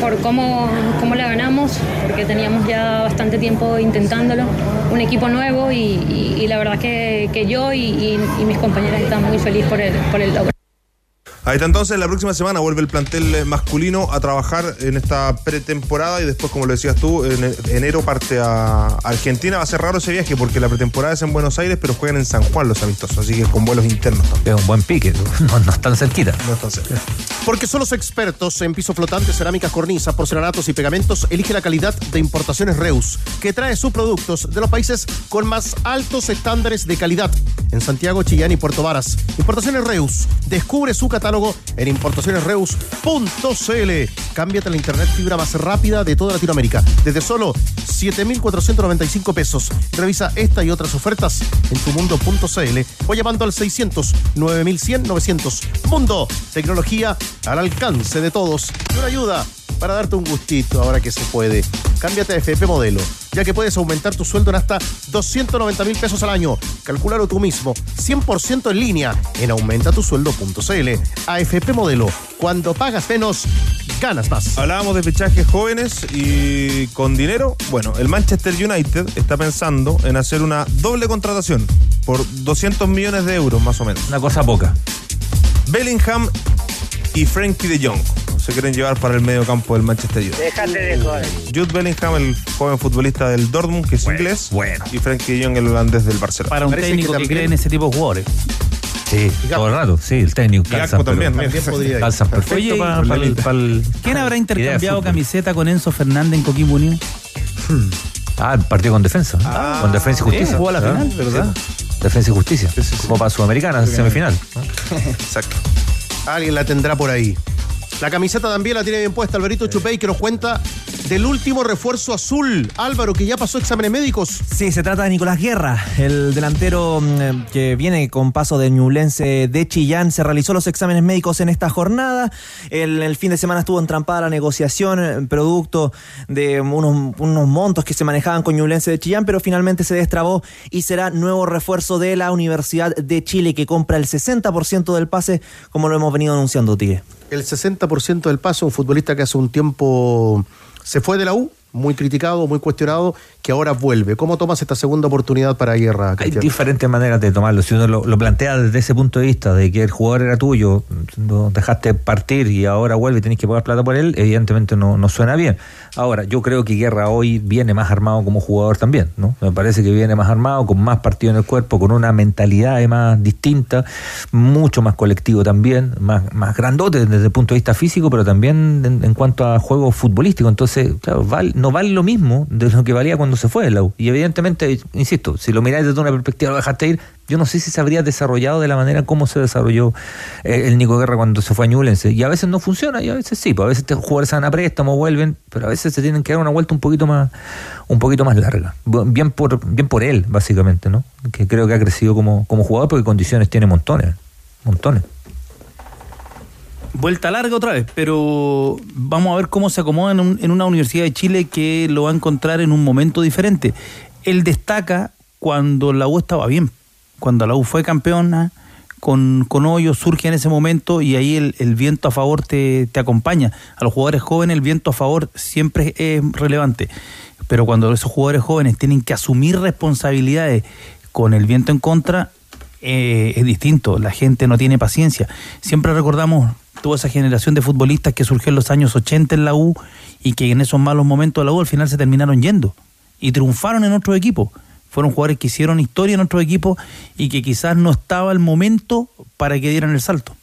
por cómo, cómo la ganamos, porque teníamos ya bastante tiempo intentándolo. Un equipo nuevo y, la verdad que, yo y mis compañeras están muy felices por el, por el logro. Ahí está entonces, la próxima semana vuelve el plantel eh, masculino a trabajar en esta pretemporada y después, como lo decías tú, en e- enero parte a Argentina. Va a ser raro ese viaje porque la pretemporada es en Buenos Aires, pero juegan en San Juan los amistosos, así que con vuelos internos también. Es un buen pique, no, (laughs) no están cerquita. No están cerca. Porque son los expertos en piso flotante, cerámicas, cornisas, porcelanatos y pegamentos. Elige la calidad de Importaciones Reus, que trae sus productos de los países con más altos estándares de calidad. En Santiago, Chillán y Puerto Varas. Importaciones Reus. Descubre su catálogo en importacionesreus.cl. Cámbiate la internet fibra más rápida de toda Latinoamérica. Desde solo 7,495 pesos. Revisa esta y otras ofertas en tumundo.cl o llamando al 600 9100 900. Mundo, tecnología al alcance de todos. Una ayuda para darte un gustito ahora que se puede. Cámbiate a FP Modelo, ya que puedes aumentar tu sueldo en hasta 290 mil pesos al año. Calculalo tú mismo, 100% en línea en aumentatusueldo.cl. AFP Modelo, cuando pagas menos, ganas más. Hablábamos de fichajes jóvenes y con dinero. Bueno, el Manchester United está pensando en hacer una doble contratación por 200 millones de euros más o menos. Una cosa poca. Bellingham y Frankie de Jong se quieren llevar para el medio campo del Manchester United. Déjate de joder. Jude Bellingham, el joven futbolista del Dortmund, que es inglés. bueno. Y Frankie de Jong, el holandés del Barcelona. Para un Parece técnico que cree en ese tipo de jugadores. Sí, todo el rato, sí, el técnico. calzan, también, pero- también podría ir. Calzan perfecto Oye, para el. ¿Quién habrá intercambiado camiseta con Enzo Fernández en Coquimbo Unido? Ah, el partido con defensa. con defensa y justicia. sí, jugó a la ¿verdad? final, ¿verdad? Sí. Defensa y justicia. Copa Sudamericana, semifinal. (laughs) Exacto. Alguien la tendrá por ahí. La camiseta también la tiene bien puesta Alvarito Chupey, que nos cuenta del último refuerzo azul. Álvaro, que ya pasó exámenes médicos. Sí, se trata de Nicolás Guerra, el delantero mm, que viene con paso de Ñublense de Chillán. Se realizó los exámenes médicos en esta jornada. El, el fin de semana estuvo entrampada la negociación, eh, producto de unos, unos montos que se manejaban con Ñublense de Chillán, pero finalmente se destrabó y será nuevo refuerzo de la Universidad de Chile que compra el 60% del pase, como lo hemos venido anunciando, Tigre. El 60% del paso, un futbolista que hace un tiempo se fue de la U, muy criticado, muy cuestionado, que ahora vuelve. ¿Cómo tomas esta segunda oportunidad para Guerra? Hay diferentes maneras de tomarlo. Si uno lo, lo plantea desde ese punto de vista, de que el jugador era tuyo, lo dejaste partir y ahora vuelve y tenés que pagar plata por él, evidentemente no, no suena bien. Ahora, yo creo que Guerra hoy viene más armado como jugador también, ¿no? Me parece que viene más armado, con más partido en el cuerpo, con una mentalidad además distinta, mucho más colectivo también, más, más grandote desde el punto de vista físico, pero también en, en cuanto a juego futbolístico. Entonces, claro, val- no vale lo mismo de lo que valía cuando se fue de la U. Y evidentemente, insisto, si lo miráis desde una perspectiva, lo dejaste ir, yo no sé si se habría desarrollado de la manera como se desarrolló eh, el Nico Guerra cuando se fue a Ñublense. Y a veces no funciona y a veces sí. Pues a veces estos jugadores se van a préstamo, vuelven, pero a veces se tienen que dar una vuelta un poquito más un poquito más larga. Bien por bien por él, básicamente, ¿no? Que creo que ha crecido como, como jugador porque condiciones tiene montones. Montones. Vuelta larga otra vez, pero vamos a ver cómo se acomoda en, un- en una Universidad de Chile que lo va a encontrar en un momento diferente. Él destaca cuando la U estaba bien, cuando la U fue campeona, con, con hoyo surge en ese momento y ahí el, viento a favor te, te acompaña. A los jugadores jóvenes el viento a favor siempre es relevante, pero cuando esos jugadores jóvenes tienen que asumir responsabilidades con el viento en contra, eh, es distinto, la gente no tiene paciencia. Siempre recordamos toda esa generación de futbolistas que surgió en los años 80 en la U y que en esos malos momentos de la U al final se terminaron yendo y triunfaron en otro equipo. Fueron jugadores que hicieron historia en otro equipo y que quizás no estaba el momento para que dieran el salto.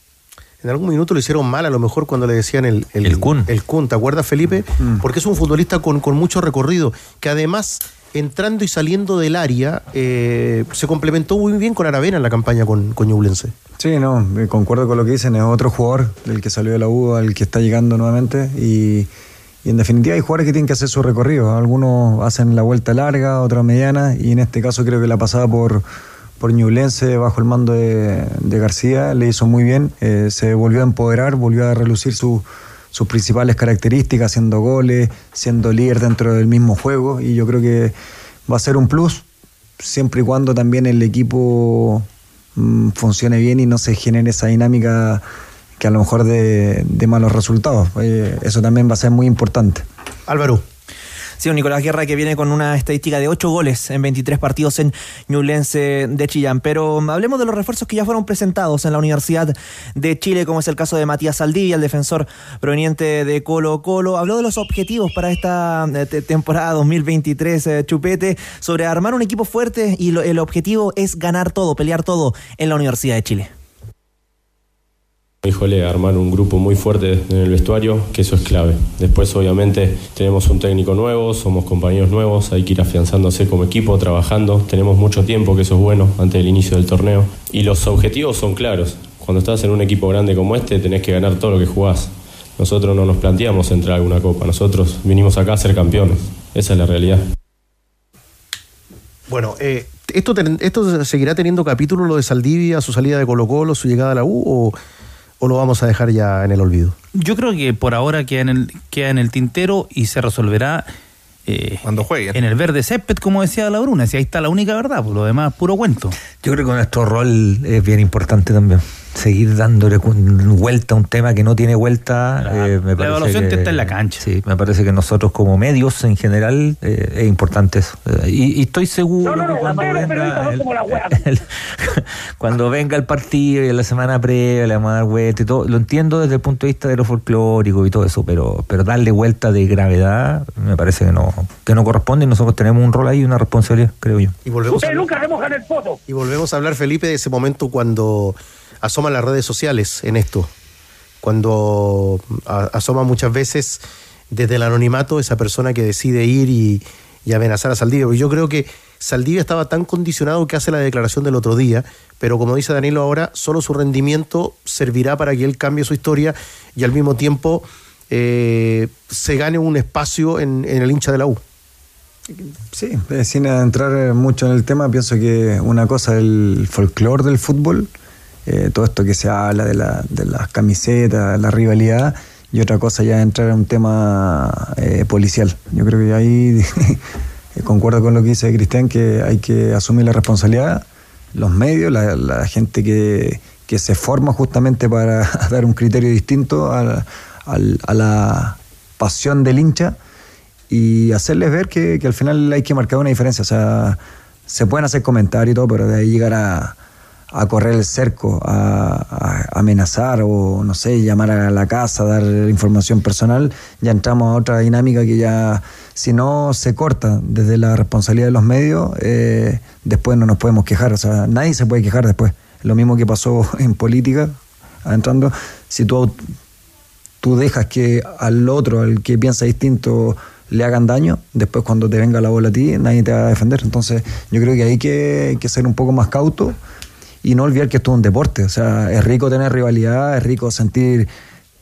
En algún minuto lo hicieron mal, a lo mejor cuando le decían el, el, Kun. El Kun, ¿te acuerdas, Felipe? Porque es un futbolista con, con mucho recorrido, que además, entrando y saliendo del área, eh, se complementó muy bien con Aravena en la campaña con, con Ñublense. Sí, no, eh, concuerdo con lo que dicen, es otro jugador del que salió de la U al que está llegando nuevamente y, y en definitiva hay jugadores que tienen que hacer su recorrido, algunos hacen la vuelta larga, otros mediana y en este caso creo que la pasada por, por Ñublense bajo el mando de, García le hizo muy bien, eh, se volvió a empoderar, volvió a relucir su- sus principales características, haciendo goles, siendo líder dentro del mismo juego y yo creo que va a ser un plus siempre y cuando también el equipo mm, funcione bien y no se genere esa dinámica que a lo mejor de, de malos resultados. Eh, eso también va a ser muy importante. Álvaro. Sí, Nicolás Guerra que viene con una estadística de 8 goles en 23 partidos en Ñublense de Chillán. Pero um, hablemos de los refuerzos que ya fueron presentados en la Universidad de Chile, como es el caso de Matías Saldivia, el defensor proveniente de Colo Colo. Habló de los objetivos para esta eh, te- temporada 2023, eh, Chupete, sobre armar un equipo fuerte y lo- el objetivo es ganar todo, pelear todo en la Universidad de Chile. Híjole, armar un grupo muy fuerte en el vestuario, que eso es clave. Después, obviamente, tenemos un técnico nuevo, somos compañeros nuevos, hay que ir afianzándose como equipo, trabajando. Tenemos mucho tiempo, que eso es bueno, antes del inicio del torneo. Y los objetivos son claros. Cuando estás en un equipo grande como este, tenés que ganar todo lo que jugás. Nosotros no nos planteamos entrar a alguna copa, nosotros vinimos acá a ser campeones. Esa es la realidad. Bueno, eh, ¿esto, ¿esto seguirá teniendo capítulo lo de Saldivia, su salida de Colo Colo, su llegada a la U o, o lo vamos a dejar ya en el olvido? Yo creo que por ahora queda en el, queda en el tintero y se resolverá cuando jueguen. En el verde césped, como decía la Bruna, si ahí está la única verdad, por lo demás puro cuento. Yo creo que nuestro rol es bien importante también. Seguir dándole vuelta a un tema que no tiene vuelta. eh, me La evaluación que- está en la cancha. Sí, me parece que nosotros como medios en general eh, es importante eso. Eh, y, y estoy seguro que cuando venga, el, (laughs) el- cuando venga el partido y la semana previa, le vamos a dar vuelta y todo, lo entiendo desde el punto de vista de lo folclórico y todo eso, pero, pero darle vuelta de gravedad me parece que no, que no corresponde y nosotros tenemos un rol ahí y una responsabilidad, creo yo. Y volvemos, a hablar, nunca el poto. y volvemos a hablar, Felipe, de ese momento cuando asoman las redes sociales en esto. Cuando asoma muchas veces desde el anonimato esa persona que decide ir y, amenazar a Saldivia. Porque Yo creo que Saldivia estaba tan condicionado que hace la declaración del otro día, pero como dice Danilo ahora, solo su rendimiento servirá para que él cambie su historia y al mismo tiempo eh, se gane un espacio en, en el hincha de la U. Sí, eh, sin entrar mucho en el tema, pienso que una cosa es el folclore del fútbol, eh, todo esto que se habla de, la- de las camisetas, la rivalidad, y otra cosa ya entrar en un tema eh, policial. Yo creo que ahí (laughs) concuerdo con lo que dice Cristian, que hay que asumir la responsabilidad, los medios, la, gente que, que se forma justamente para (laughs) dar un criterio distinto a la pasión del hincha y hacerles ver que, que al final hay que marcar una diferencia. O sea, se pueden hacer comentarios y todo, pero de ahí llegar a, a correr el cerco, a, amenazar o, no sé, llamar a la casa, dar información personal, ya entramos a otra dinámica que ya, si no se corta desde la responsabilidad de los medios, eh, después no nos podemos quejar. O sea, nadie se puede quejar después. Lo mismo que pasó (laughs) en política, entrando, si tú tú dejas que al otro, al que piensa distinto, le hagan daño, después cuando te venga la bola a ti, nadie te va a defender. Entonces, yo creo que hay que, que ser un poco más cauto y no olvidar que esto es un deporte. O sea, es rico tener rivalidad, es rico sentir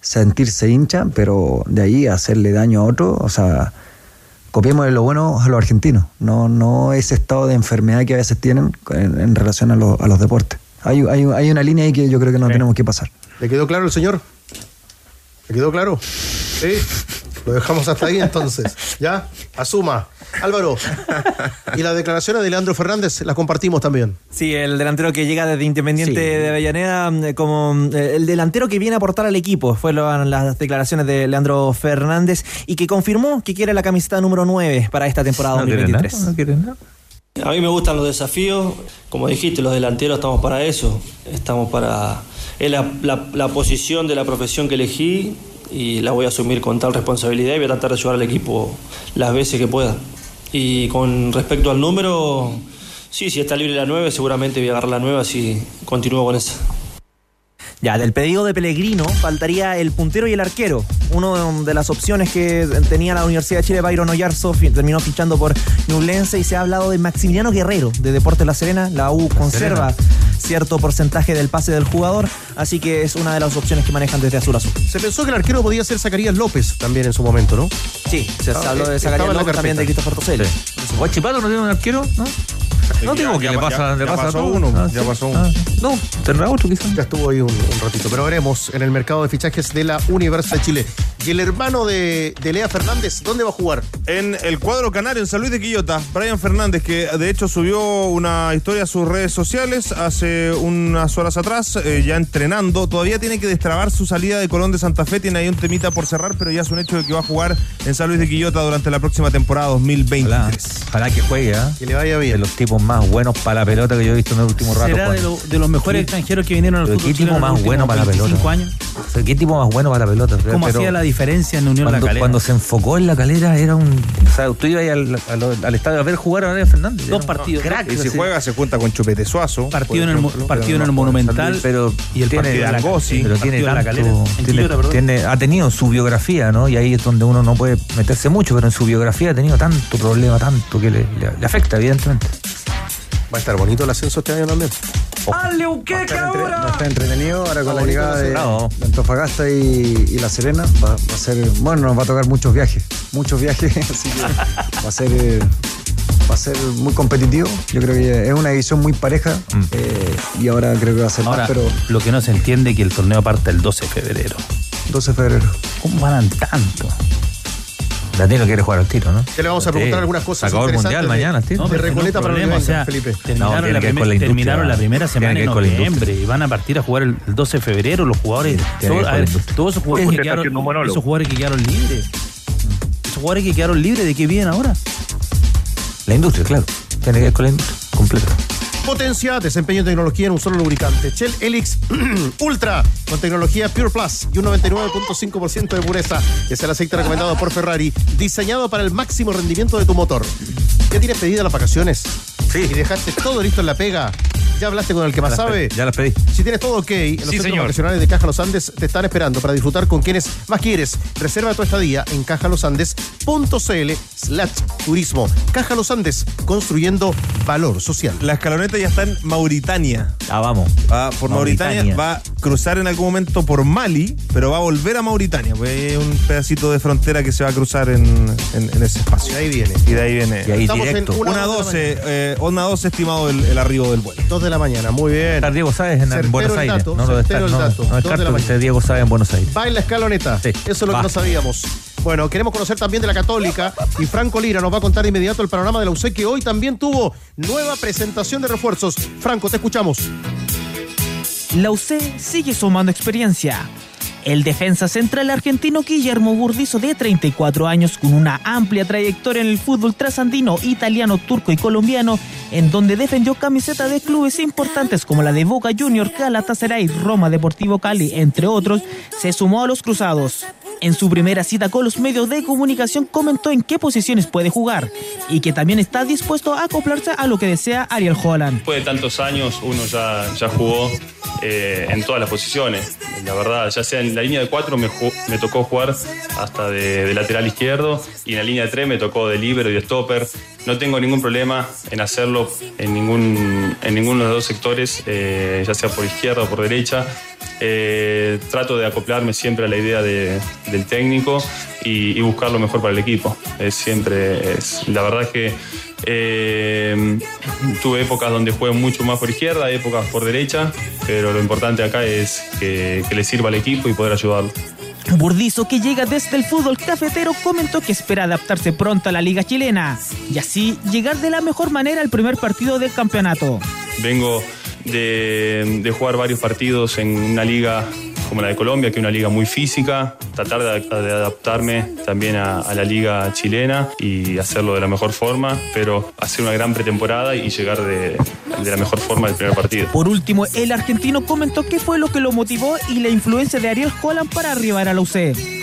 sentirse hincha, pero de ahí hacerle daño a otro, o sea, copiemos de lo bueno a los argentinos, no, no ese estado de enfermedad que a veces tienen en, en relación a, los- a los deportes. Hay, hay, hay una línea ahí que yo creo que no tenemos que pasar. ¿Le quedó claro el señor? ¿Le quedó claro? Sí. Lo dejamos hasta ahí entonces. (laughs) ¿Ya? Asuma. Álvaro. Y las declaraciones de Leandro Fernández las compartimos también. Sí, el delantero que llega desde Independiente Sí. de Avellaneda, eh, como eh, el delantero que viene a aportar al equipo, fueron las declaraciones de Leandro Fernández y que confirmó que quiere la camiseta número 9 para esta temporada No quiere 2023. nada, no quiere nada. A mí me gustan los desafíos, como dijiste, los delanteros estamos para eso, estamos para... Es la, la- la posición de la profesión que elegí y la voy a asumir con tal responsabilidad y voy a tratar de ayudar al equipo las veces que pueda. Y con respecto al número, sí, si está libre la 9, seguramente voy a agarrar la 9 así continúo con esa. Ya, del pedido de Pellegrino faltaría el puntero y el arquero. Uno de las opciones que tenía la Universidad de Chile, Byron Oyarzo, terminó fichando por Ñublense y se ha hablado de Maximiliano Guerrero, de Deportes La Serena. La U conserva cierto porcentaje del pase del jugador, así que es una de las opciones que manejan desde Azul Azul. Se pensó que el arquero podía ser Zacarías López también en su momento, ¿no? Sí, se Ah, habló de estaba Zacarías López, también de carpeta. Christopher Toselli. Oye, Chipato no tiene un arquero, ¿no? (laughs) No digo que ya le pasa, ya- le ya pasa a pasó uno, Ah, ya pasó uno. Ah, no, tendrá otro quizás. Ya estuvo ahí un, un ratito, pero veremos en el mercado de fichajes de la Universidad de Chile. ¿Y el hermano de, de Lea Fernández, dónde va a jugar? En el cuadro canario, en San Luis de Quillota, Brian Fernández, que de hecho subió una historia a sus redes sociales hace unas horas atrás, eh, ya entrenando. Todavía tiene que destrabar su salida de Colón de Santa Fe, tiene ahí un temita por cerrar, pero ya es un hecho de que va a jugar en San Luis de Quillota durante la próxima temporada 2023. Ojalá que juegue, ¿ah? Que le vaya bien. De los tipos más buenos para la pelota que yo he visto en el último rato. Será de, Juan. lo- de los mejores extranjeros que vinieron al fútbol ¿Qué tipo más bueno últimos para la 25 pelota? años. ¿Qué tipo más bueno para la pelota? ¿Cómo Pero hacía la diferencia en Unión La cuando, Calera? cuando se enfocó en la calera era un. O sea, usted iba ahí al, al- al estadio a ver jugar a Brian Fernández. Dos partidos. Crack, Y si juega, se junta con Chupete Suazo. Partido en el, ejemplo, partido en el Monumental pero y el tiene partido de la pero tiene partido de la tanto, Calera. En tiene- Quillota, perdón. tiene- ha tenido su biografía, ¿no? Y ahí es donde uno no puede meterse mucho, pero en su biografía ha tenido tanto problema, tanto que le, le- le afecta, evidentemente. Va a estar bonito el ascenso este año también. ¡Dale, Uqueca ahora! No está entretenido ahora con la llegada de, Antofagasta y, y La Serena. Va, va a ser, bueno, nos va a tocar muchos viajes, muchos viajes, (laughs) así que va a ser, eh, va a ser muy competitivo. Yo creo que es una edición muy pareja eh, y ahora creo que va a ser Ahora, más, pero lo que no se entiende es que el torneo parte el 12 de febrero. 12 de febrero. ¿Cómo van tanto? Danilo quiere jugar al tiro, ¿no? Ya le vamos a preguntar Sí. algunas cosas acabó el mundial de- mañana, tío. de Recoleta para problema, o venga, sea, Felipe. Terminaron, tiene la, primer- la terminaron la primera semana en noviembre y van a partir a jugar el, el 12 de febrero los jugadores. Todos- ver a todos esos jugadores, que quedaron, esos jugadores que quedaron libres. Esos jugadores que quedaron libres, ¿de qué vienen ahora? La industria, claro. Tiene que ver con la industria completa. Potencia, desempeño y tecnología en un solo lubricante. Shell Helix (clears throat) Ultra con tecnología Pure Plus y un 99.5% de pureza. Es el aceite recomendado por Ferrari, diseñado para el máximo rendimiento de tu motor. ¿Ya tienes pedidas las vacaciones? Sí. ¿Y dejaste todo listo en la pega? ¿Ya hablaste con el que más Ya sabe? ya las pedí. Si tienes todo ok, en los Sí, centros vacacionales de Caja Los Andes te están esperando para disfrutar con quienes más quieres. Reserva tu estadía en cajalosandes.cl slash turismo. Caja Los Andes, construyendo valor social. La escaloneta ya está en Mauritania. Ah, vamos. Va por Mauritania. Mauritania. va a cruzar en algún momento por Mali, pero va a volver a Mauritania. Pues hay un pedacito de frontera que se va a cruzar en, en- en ese espacio. Y ahí viene. Y de ahí viene. Y ahí Estamos en directo. una Una dos de la 12, eh, una 12 estimado el, el arribo del vuelo. Dos de la mañana, muy bien. Estar Diego Sáez en, Buenos Aires. dato, no lo certero descarto, el no, dato. no de la mañana. Diego Sáez en Buenos Aires. Va en la escaloneta. Sí, Eso es lo va. que no sabíamos. Bueno, queremos conocer también de la Católica y Franco Lira nos va a contar de inmediato el panorama de la UC que hoy también tuvo nueva presentación de refuerzos. Franco, te escuchamos. La UC sigue sumando experiencia. El defensa central argentino Guillermo Burdizo, de 34 años, con una amplia trayectoria en el fútbol trasandino, italiano, turco y colombiano, en donde defendió camiseta de clubes importantes como la de Boca Junior, Galatasaray, Roma Deportivo Cali, entre otros, se sumó a los cruzados. En su primera cita con los medios de comunicación comentó en qué posiciones puede jugar y que también está dispuesto a acoplarse a lo que desea Ariel Holland. Después de tantos años, uno ya, ya jugó eh, en todas las posiciones. La verdad, ya sea en la línea de cuatro me, ju- me tocó jugar hasta de, lateral izquierdo y en la línea de tres me tocó de líbero y de stopper. No tengo ningún problema en hacerlo en, ningún, en ninguno de los dos sectores, eh, ya sea por izquierda o por derecha. Eh, trato de acoplarme siempre a la idea de- del técnico y, y buscar lo mejor para el equipo. Es siempre, es, la verdad que eh, tuve épocas donde juego mucho más por izquierda, épocas por derecha, pero lo importante acá es que, que le sirva al equipo y poder ayudarlo. Burdizo, que llega desde el fútbol cafetero, comentó que espera adaptarse pronto a la liga chilena y así llegar de la mejor manera al primer partido del campeonato. Vengo de, de jugar varios partidos en una liga como la de Colombia, que es una liga muy física, tratar de, de adaptarme también a, a la liga chilena y hacerlo de la mejor forma, pero hacer una gran pretemporada y llegar de, de la mejor forma del primer partido. Por último, el argentino comentó qué fue lo que lo motivó y la influencia de Ariel Holland para arribar a la UC.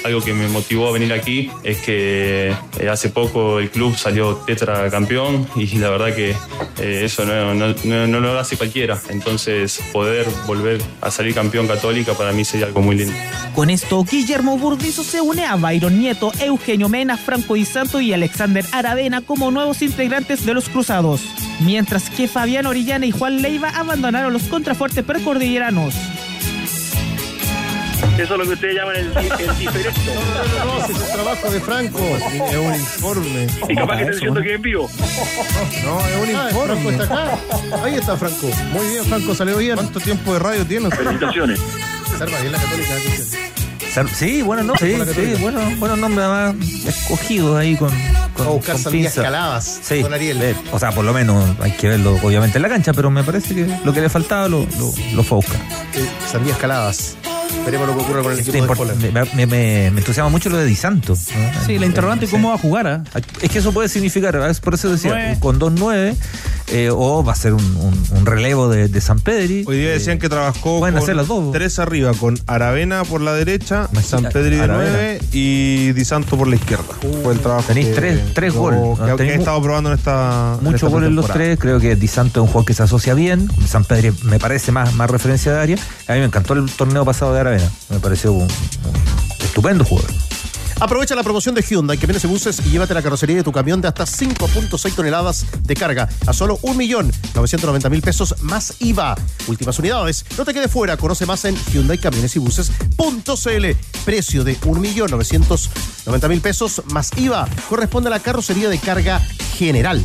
Algo que me motivó a venir aquí es que eh, hace poco el club salió tetracampeón y la verdad que eh, eso no, no- no- no lo hace cualquiera. Entonces poder volver a salir campeón católica para mí sería algo muy lindo. Con esto, Guillermo Burdizo se une a Byron Nieto, Eugenio Mena, Franco Di Santo y Alexander Aravena como nuevos integrantes de los Cruzados, mientras que Fabián Orellana y Juan Leiva abandonaron los contrafuertes precordilleranos. Eso es lo que ustedes llaman el, el diferente. No, es el trabajo de Franco. Es un informe. Y capaz que estén diciendo que es en vivo. No, es un Ah, informe. Franco está acá. Ahí está Franco. Muy bien, Franco, salió bien. ¿Cuánto tiempo de radio tiene? Felicitaciones. Se arma bien la católica. Sí, bueno, no, sí, sí, bueno, bueno, nombre además escogidos ahí con. con a buscar pinza. caladas Sí, con Ariel. eh, o sea, por lo menos hay que verlo obviamente en la cancha, pero me parece que lo que le faltaba lo, lo, lo fue a buscar. Eh, sandías caladas. Veremos lo que ocurre con el equipo de me, me- me- me entusiasma mucho lo de Di Santo. ¿no? Sí, la interrogante, ¿cómo va a jugar? ah? Es que eso puede significar, es por eso decía, Nueve. con 2-9, eh, o va a ser un, un- un relevo de, de San Pedri. Hoy día decían que trabajó pueden con hacer las dos. tres arriba, con Aravena por la derecha, San Pedri de Aravena. 9 y Di Santo por la izquierda. Fue el trabajo Tenéis que- tres- tres goles. que- he estado probando en esta Muchos goles los tres, creo que Di Santo es un jugador que se asocia bien, San Pedri me parece más, más referencia de área. A mí me encantó el torneo pasado de Aravena, me pareció un, estupendo jugador. Aprovecha la promoción de Hyundai que vienes buses y llévate la carrocería de tu camión de hasta 5.6 toneladas de carga a solo 1.990.000 pesos más IVA. Últimas unidades. No te quedes fuera. Conoce más en Hyundai Camiones y Buses.cl. Precio de 1.990.000 pesos más IVA. Corresponde a la carrocería de carga general.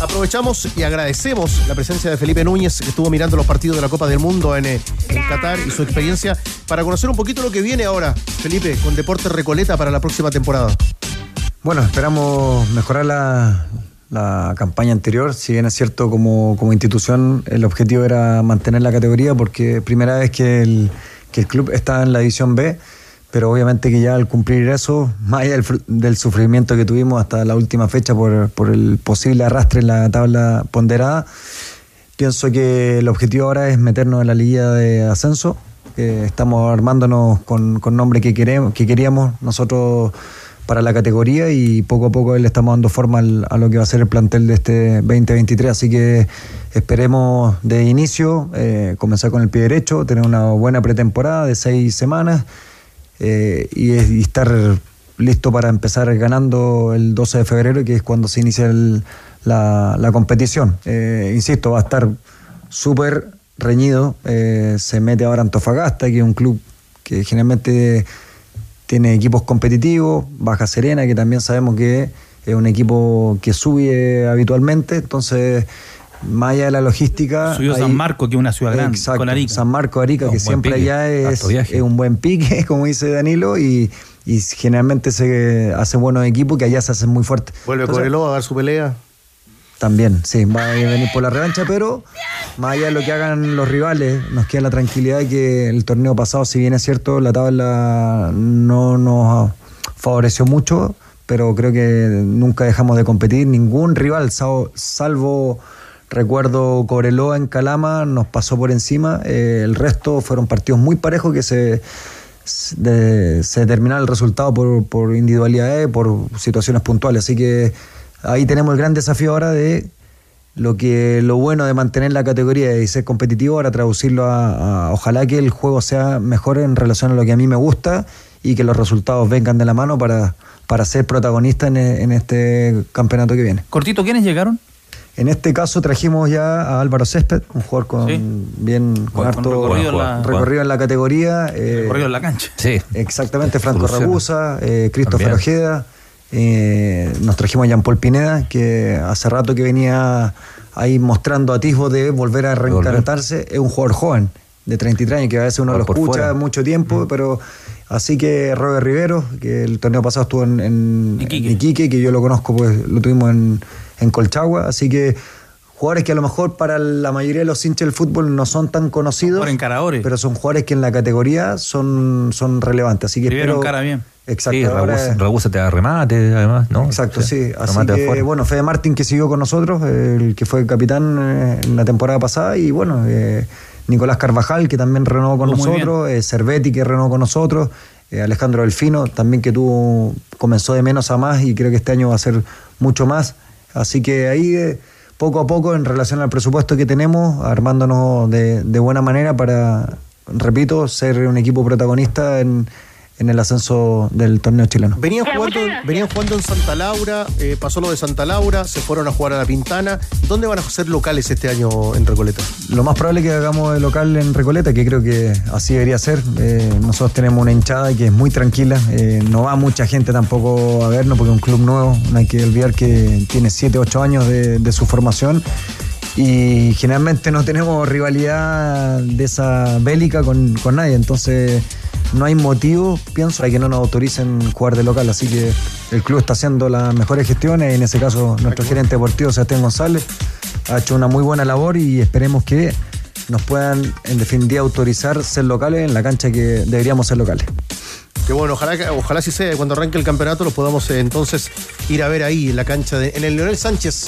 Aprovechamos y agradecemos la presencia de Felipe Núñez, que estuvo mirando los partidos de la Copa del Mundo en, eh, en Qatar y su experiencia, para conocer un poquito lo que viene ahora, Felipe, con Deporte Recoleta para la próxima temporada. Bueno, esperamos mejorar la, la campaña anterior. Si bien es cierto, como, como institución, el objetivo era mantener la categoría porque primera vez que el, que el club está en la división B, pero obviamente que ya al cumplir eso, más allá del, del sufrimiento que tuvimos hasta la última fecha por, por el posible arrastre en la tabla ponderada, pienso que el objetivo ahora es meternos en la liguilla de ascenso. Eh, estamos armándonos con, con nombre que, queremos, que queríamos nosotros para la categoría y poco a poco le estamos dando forma al- a lo que va a ser el plantel de este 2023. Así que esperemos de inicio eh, comenzar con el pie derecho, tener una buena pretemporada de seis semanas eh, y, es- estar listo para empezar ganando el 12 de febrero, que es cuando se inicia el- la, la competición. Eh, insisto, va a estar súper reñido. eh, se mete ahora Antofagasta, que es un club que generalmente tiene equipos competitivos, Baja Serena, que también sabemos que es un equipo que sube habitualmente, entonces más allá de la logística... Subió hay- San Marco, que es una ciudad grande, Exacto, con Arica. San Marco, Arica, que siempre pique, allá es, un buen pique, (laughs) como dice Danilo, y, y generalmente se hace buenos equipos que allá se hacen muy fuertes. Vuelve Entonces, Coreló a dar su pelea. También, sí, va a venir por la revancha, pero más allá de lo que hagan los rivales, nos queda la tranquilidad de que el torneo pasado, si bien es cierto, la tabla no nos favoreció mucho, pero creo que nunca dejamos de competir. Ningún rival, salvo, salvo recuerdo Cobreloa en Calama, nos pasó por encima. Eh, el resto fueron partidos muy parejos que se, de- se determinaba el resultado por, individualidades, por situaciones puntuales. Así que ahí tenemos el gran desafío ahora de lo que lo bueno de mantener la categoría y ser competitivo, ahora traducirlo a, ojalá que el juego sea mejor en relación a lo que a mí me gusta y que los resultados vengan de la mano para, para ser protagonista en, en este campeonato que viene. Cortito, ¿quiénes llegaron? En este caso trajimos ya a Álvaro Césped, un jugador con Sí. bien con Con- harto recorrido en la- recorrido en la categoría. eh, Recorrido en la cancha. Sí. Exactamente, Franco. Ragusa, eh, Christopher También. Ojeda, eh, nos trajimos a Jean Paul Pineda, que hace rato que venía ahí mostrando atisbos de volver a reencantarse. Es un jugador joven, de 33 años, que a veces uno lo escucha fuera. mucho tiempo, pero así que Robert Rivero, que el torneo pasado estuvo en, en- Iquique. en Iquique, que yo lo conozco, pues lo tuvimos en, en Colchagua, así que jugadores que a lo mejor para la mayoría de los hinchas del fútbol no son tan conocidos, Por encaradores. pero son jugadores que en la categoría son, son relevantes. Así que Rivero espero- encara bien. Exacto. Sí, Ragusa, Ragusa te da remate, además, ¿no? Exacto, sí. Así que, afuera. bueno, Fede Martín que siguió con nosotros, el que fue capitán eh, en la temporada pasada, y bueno, eh, Nicolás Carvajal, que también renovó con Estuvo nosotros, eh, Cervetti, que renovó con nosotros, eh, Alejandro Delfino, también que tuvo, comenzó de menos a más y creo que este año va a ser mucho más. Así que ahí, eh, poco a poco, en relación al presupuesto que tenemos, armándonos de, de buena manera para, repito, ser un equipo protagonista en, en el ascenso del torneo chileno. Venían jugando, venían jugando en Santa Laura, eh, pasó lo de Santa Laura, se fueron a jugar a La Pintana. ¿Dónde van a ser locales este año en Recoleta? Lo más probable es que hagamos de local en Recoleta, que creo que así debería ser. Eh, nosotros tenemos una hinchada que es muy tranquila, eh, no va mucha gente tampoco a vernos porque es un club nuevo, no hay que olvidar que tiene 7, 8 años de, de su formación y generalmente no tenemos rivalidad de esa bélica con, con nadie, entonces no hay motivo, pienso, para que no nos autoricen jugar de local, así que el club está haciendo las mejores gestiones, en ese caso nuestro gerente deportivo Sebastián González ha hecho una muy buena labor y esperemos que nos puedan en definitiva autorizar ser locales en la cancha que deberíamos ser locales. Que bueno, ojalá, que- ojalá si sea, cuando arranque el campeonato lo podamos eh, entonces ir a ver ahí en la cancha, de, en el Leonel Sánchez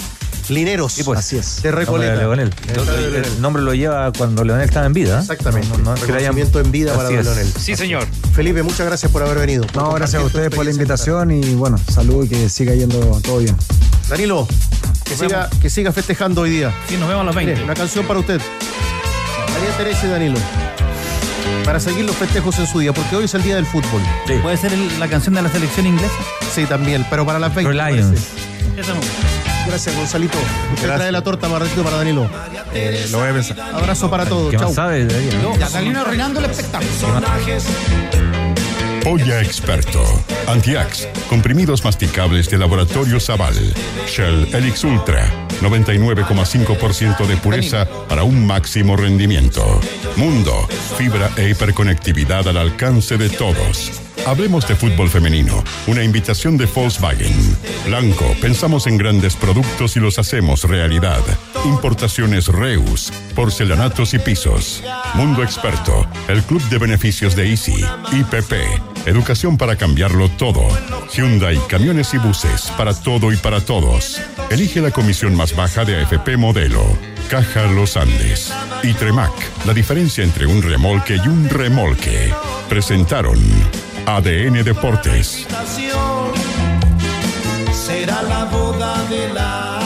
Lineros. pues. Así es. De Nombre Recoleta. de Leonel. El nombre lo lleva cuando Leonel estaba en vida. ¿eh? Exactamente. No, no, no Reconocimiento en vida para. Leonel. Sí, señor. Felipe, muchas gracias por haber venido. No, gracias a ustedes por la invitación y bueno, salud y que siga yendo todo bien. Danilo, que siga, que siga festejando hoy día. Sí, nos vemos a las 20. Mire, una canción para usted. María Teresa y Danilo. Para seguir los festejos en su día, porque hoy es el día del fútbol. ¿Puede ser el- la canción de la selección inglesa? Sí, también, pero para las 20. Pro me Lions. parece. Esa me gusta. Gracias, Gonzalito. Usted Gracias. trae la torta más ratito para Danilo. Eh, lo voy a pensar. Abrazo para todos. ¿Qué Chau. más sabe? Debería, ¿no? Ya termino arruinando el espectáculo. Olla Experto. Antiax. Comprimidos masticables de Laboratorio Zaval. Shell Elix Ultra. 99,5% de pureza para un máximo rendimiento. Mundo. Fibra e hiperconectividad al alcance de todos. Hablemos de fútbol femenino. Una invitación de Volkswagen. Blanco, pensamos en grandes productos y los hacemos realidad. Importaciones Reus, porcelanatos y pisos. Mundo Experto, el club de beneficios de Easy. IPP, educación para cambiarlo todo. Hyundai, camiones y buses, para todo y para todos. Elige la comisión más baja de AFP Modelo. Caja Los Andes. Y Tremac, la diferencia entre un remolque y un remolque. Presentaron ADN Deportes. Será la boda del año,